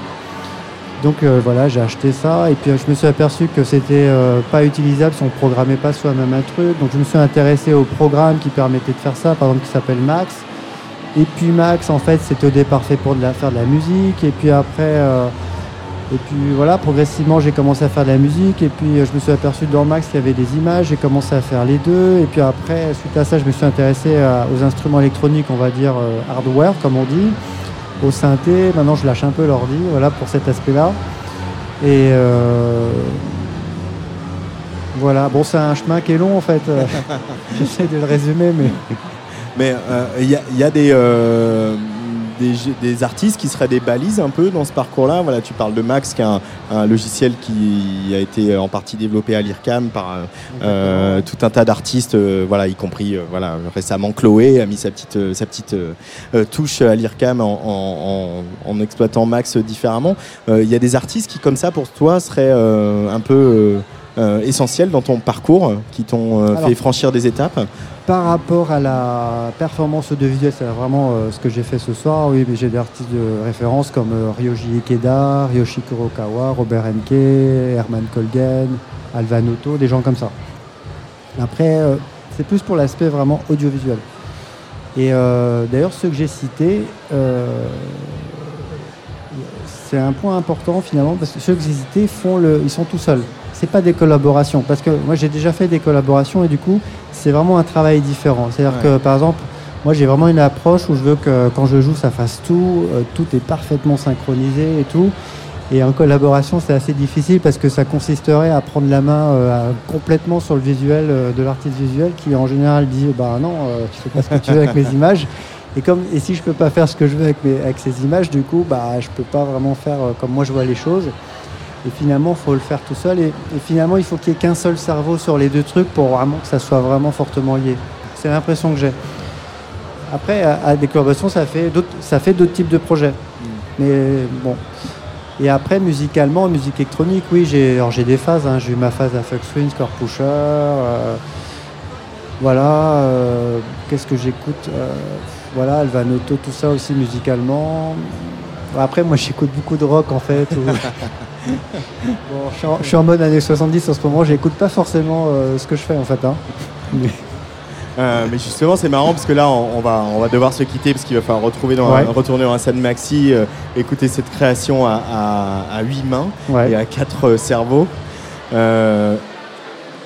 Donc euh, voilà, j'ai acheté ça et puis je me suis aperçu que c'était euh, pas utilisable si on programmait pas soi-même un truc. Donc je me suis intéressé au programme qui permettait de faire ça, par exemple qui s'appelle Max. Et puis Max, en fait, c'était au départ fait pour faire de la musique. Et puis après, euh, Et puis voilà, progressivement, j'ai commencé à faire de la musique. Et puis, je me suis aperçu dans Max qu'il y avait des images. J'ai commencé à faire les deux. Et puis après, suite à ça, je me suis intéressé aux instruments électroniques, on va dire hardware, comme on dit, au synthé. Maintenant, je lâche un peu l'ordi, voilà, pour cet aspect-là. Et euh, voilà, bon, c'est un chemin qui est long en fait. Euh, [laughs] J'essaie de le résumer, mais. Mais euh, il y, y a des, euh, des, des artistes qui seraient des balises un peu dans ce parcours-là. Voilà, tu parles de Max, qui est un, un logiciel qui a été en partie développé à l'IRCAM par euh, euh, tout un tas d'artistes, euh, voilà, y compris euh, voilà, récemment Chloé a mis sa petite, euh, sa petite euh, euh, touche à l'IRCAM en, en- en- en exploitant Max différemment. Euh, Il y a des artistes qui, comme ça, pour toi, seraient euh, un peu euh, euh, essentiels dans ton parcours, qui t'ont euh, fait franchir des étapes. Par rapport à la performance audiovisuelle, c'est vraiment euh, ce que j'ai fait ce soir. Oui, mais j'ai des artistes de référence comme euh, Ryoji Ikeda, Ryoshi Kurokawa, Robert Henke, Herman Kolgen, Alvan Otto, des gens comme ça. Après, euh, c'est plus pour l'aspect vraiment audiovisuel. Et euh, d'ailleurs, ceux que j'ai cités, euh, c'est un point important finalement parce que ceux que j'ai cités font le, ils sont tout seuls. C'est pas des collaborations parce que moi j'ai déjà fait des collaborations et du coup c'est vraiment un travail différent. C'est-à-dire Ouais. que par exemple moi j'ai vraiment une approche où je veux que quand je joue ça fasse tout, euh, tout est parfaitement synchronisé et tout. Et en collaboration c'est assez difficile parce que ça consisterait à prendre la main euh, à- complètement sur le visuel euh, de l'artiste visuel qui en général dit bah non tu fais pas ce que tu veux avec mes images. Et, comme, et si je peux pas faire ce que je veux avec, mes, avec ces images, du coup, bah, je peux pas vraiment faire comme moi je vois les choses. Et finalement, il faut le faire tout seul. Et, et finalement, il faut qu'il n'y ait qu'un seul cerveau sur les deux trucs pour vraiment que ça soit vraiment fortement lié. C'est l'impression que j'ai. Après, à, à ça fait d'autres, ça fait d'autres types de projets. Mais bon. Et après, musicalement, musique électronique, oui, j'ai, alors j'ai des phases. hein. J'ai eu ma phase à Fuck Swing, Score Pusher. euh, voilà. euh, qu'est-ce que j'écoute Euh, Voilà, Alvanoto, tout ça aussi musicalement. Après, moi, j'écoute beaucoup de rock en fait. ou- [laughs] Bon, je, suis en, je suis en mode années 70 en ce moment. J'écoute pas forcément euh, ce que je fais en fait. hein. Mais- Euh, mais justement, c'est marrant parce que là, on, on va, on va devoir se quitter parce qu'il va falloir retrouver dans Ouais. un- retourner dans un scène maxi, euh, écouter cette création à, à, à huit mains Ouais. et à quatre cerveaux.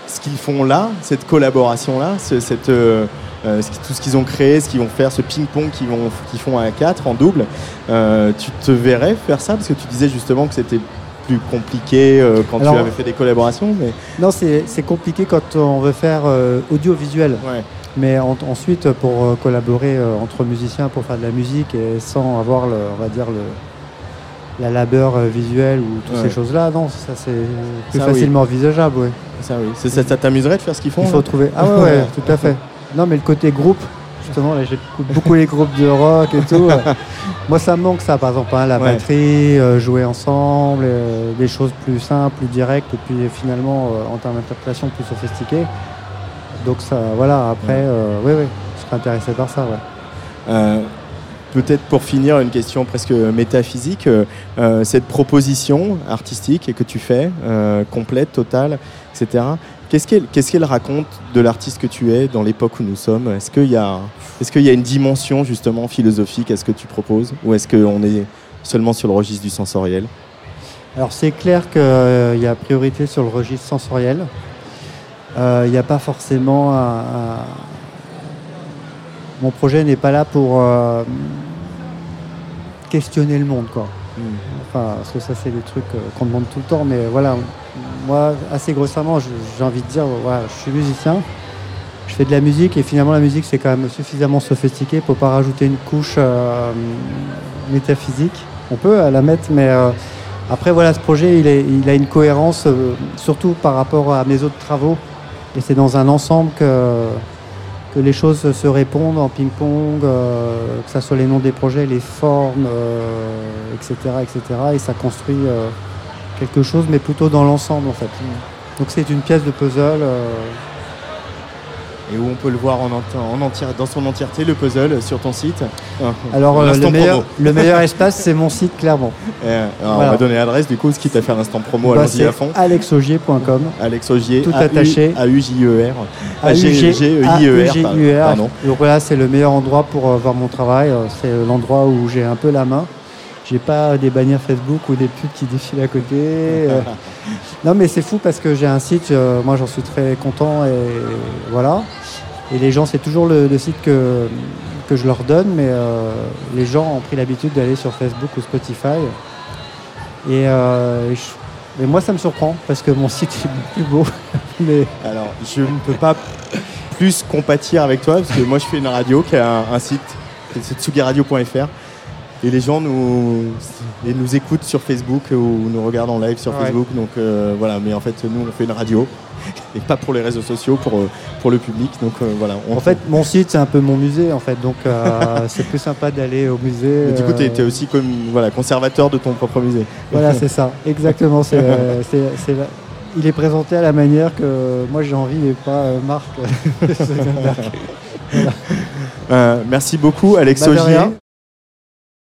Ce qu'ils font là, cette collaboration-là, cette, euh, tout ce qu'ils ont créé, ce qu'ils vont faire, ce ping-pong qu'ils font à quatre en double, euh, tu te verrais faire ça? Parce que tu disais justement que c'était plus compliqué euh, quand Alors- tu avais fait des collaborations. Mais... Non, c'est compliqué quand on veut faire euh, audiovisuel. Mais en- ensuite, pour euh, collaborer entre musiciens pour faire de la musique et sans avoir, le, on va dire, le, la labeur visuelle ou toutes Ouais. ces choses-là, non, ça c'est plus Ça, oui. facilement envisageable. Oui. Ça, oui. Ça, ça t'amuserait de faire ce qu'ils font Il faut trouver. Ah ouais, ouais, [laughs] tout à fait. Non, mais le côté groupe, justement, là, j'écoute [laughs] beaucoup les groupes de rock et tout. [laughs] Moi, ça me manque ça, par exemple, hein, la Ouais. batterie, euh, jouer ensemble, euh, des choses plus simples, plus directes, et puis finalement, euh, en termes d'interprétation, plus sophistiquées. Donc ça, voilà. Après, oui, oui, je serais intéressé par ça, ouais. Peut-être pour finir, une question presque métaphysique. cette proposition artistique que tu fais, complète, totale, etc., qu'est-ce qu'elle raconte de l'artiste que tu es dans l'époque où nous sommes? Est-ce qu'il y, a- est qu'il y a une dimension justement philosophique à ce que tu proposes? Ou est-ce qu'on est seulement sur le registre du sensoriel? Alors c'est clair qu'il y a priorité sur le registre sensoriel. Euh, Il n'y a pas forcément un, un- Mon projet n'est pas là pour euh, questionner le monde, quoi. Enfin, parce que ça c'est des trucs euh, qu'on demande tout le temps, mais voilà, moi assez grossièrement, j'ai envie de dire, je suis musicien, je fais de la musique et finalement la musique c'est quand même suffisamment sophistiqué pour pas rajouter une couche euh, métaphysique. On peut euh, la mettre, mais euh, après voilà, ce projet il, a une cohérence, surtout par rapport à mes autres travaux, et c'est dans un ensemble que les choses se répondent en ping-pong, que ce soit les noms des projets, les formes, etc., etc. Et ça construit quelque chose, mais plutôt dans l'ensemble en fait. Donc c'est une pièce de puzzle. euh, Et où on peut le voir en, en entière- dans son entièreté, le puzzle, sur ton site Alors euh, L'instant le, meilleur, promo. le meilleur [laughs] espace, c'est mon site clairement. Et, alors, Voilà. On va donner l'adresse du coup, ce qui t'a fait un instant promo, Bah, allons-y à fond. alexaugier.com. Alex Augier, Tout attaché. A-U-J-E-R. A-U-G- A-G-E-I-E-R, A-U-G-I-E-R. pardon. Donc voilà, c'est le meilleur endroit pour euh, voir mon travail. C'est l'endroit où j'ai un peu la main. J'ai pas des bannières Facebook ou des pubs qui défilent à côté. euh. [laughs] non, mais c'est fou parce que j'ai un site, euh, moi j'en suis très content et voilà. Et les gens, c'est toujours le, le site que, que je leur donne, mais euh, les gens ont pris l'habitude d'aller sur Facebook ou Spotify. Et, et je- et moi, ça me surprend parce que mon [laughs] site est plus beau. [laughs] mais Alors, je ne peux pas plus compatir avec toi parce que moi, je fais une radio qui a un, un site, c'est tsugiradio.fr. Et les gens nous, et nous écoutent sur Facebook ou nous regardent en live sur Ouais. Facebook. Donc euh, voilà, mais en fait, nous, on fait une radio [laughs] et pas pour les réseaux sociaux, pour, euh, pour le public. Donc euh, voilà. on- En fait, mon site, c'est un peu mon musée, en fait. Donc, euh, [laughs] c'est plus sympa d'aller au musée. Mais du coup, tu euh, es, aussi comme, voilà, conservateur de ton propre musée. Voilà, [laughs] c'est ça. Exactement. c'est, euh, c'est- c'est la- Il est présenté à la manière que moi j'ai envie et pas euh, Marc. Euh, merci beaucoup, Alex Bah, Augier.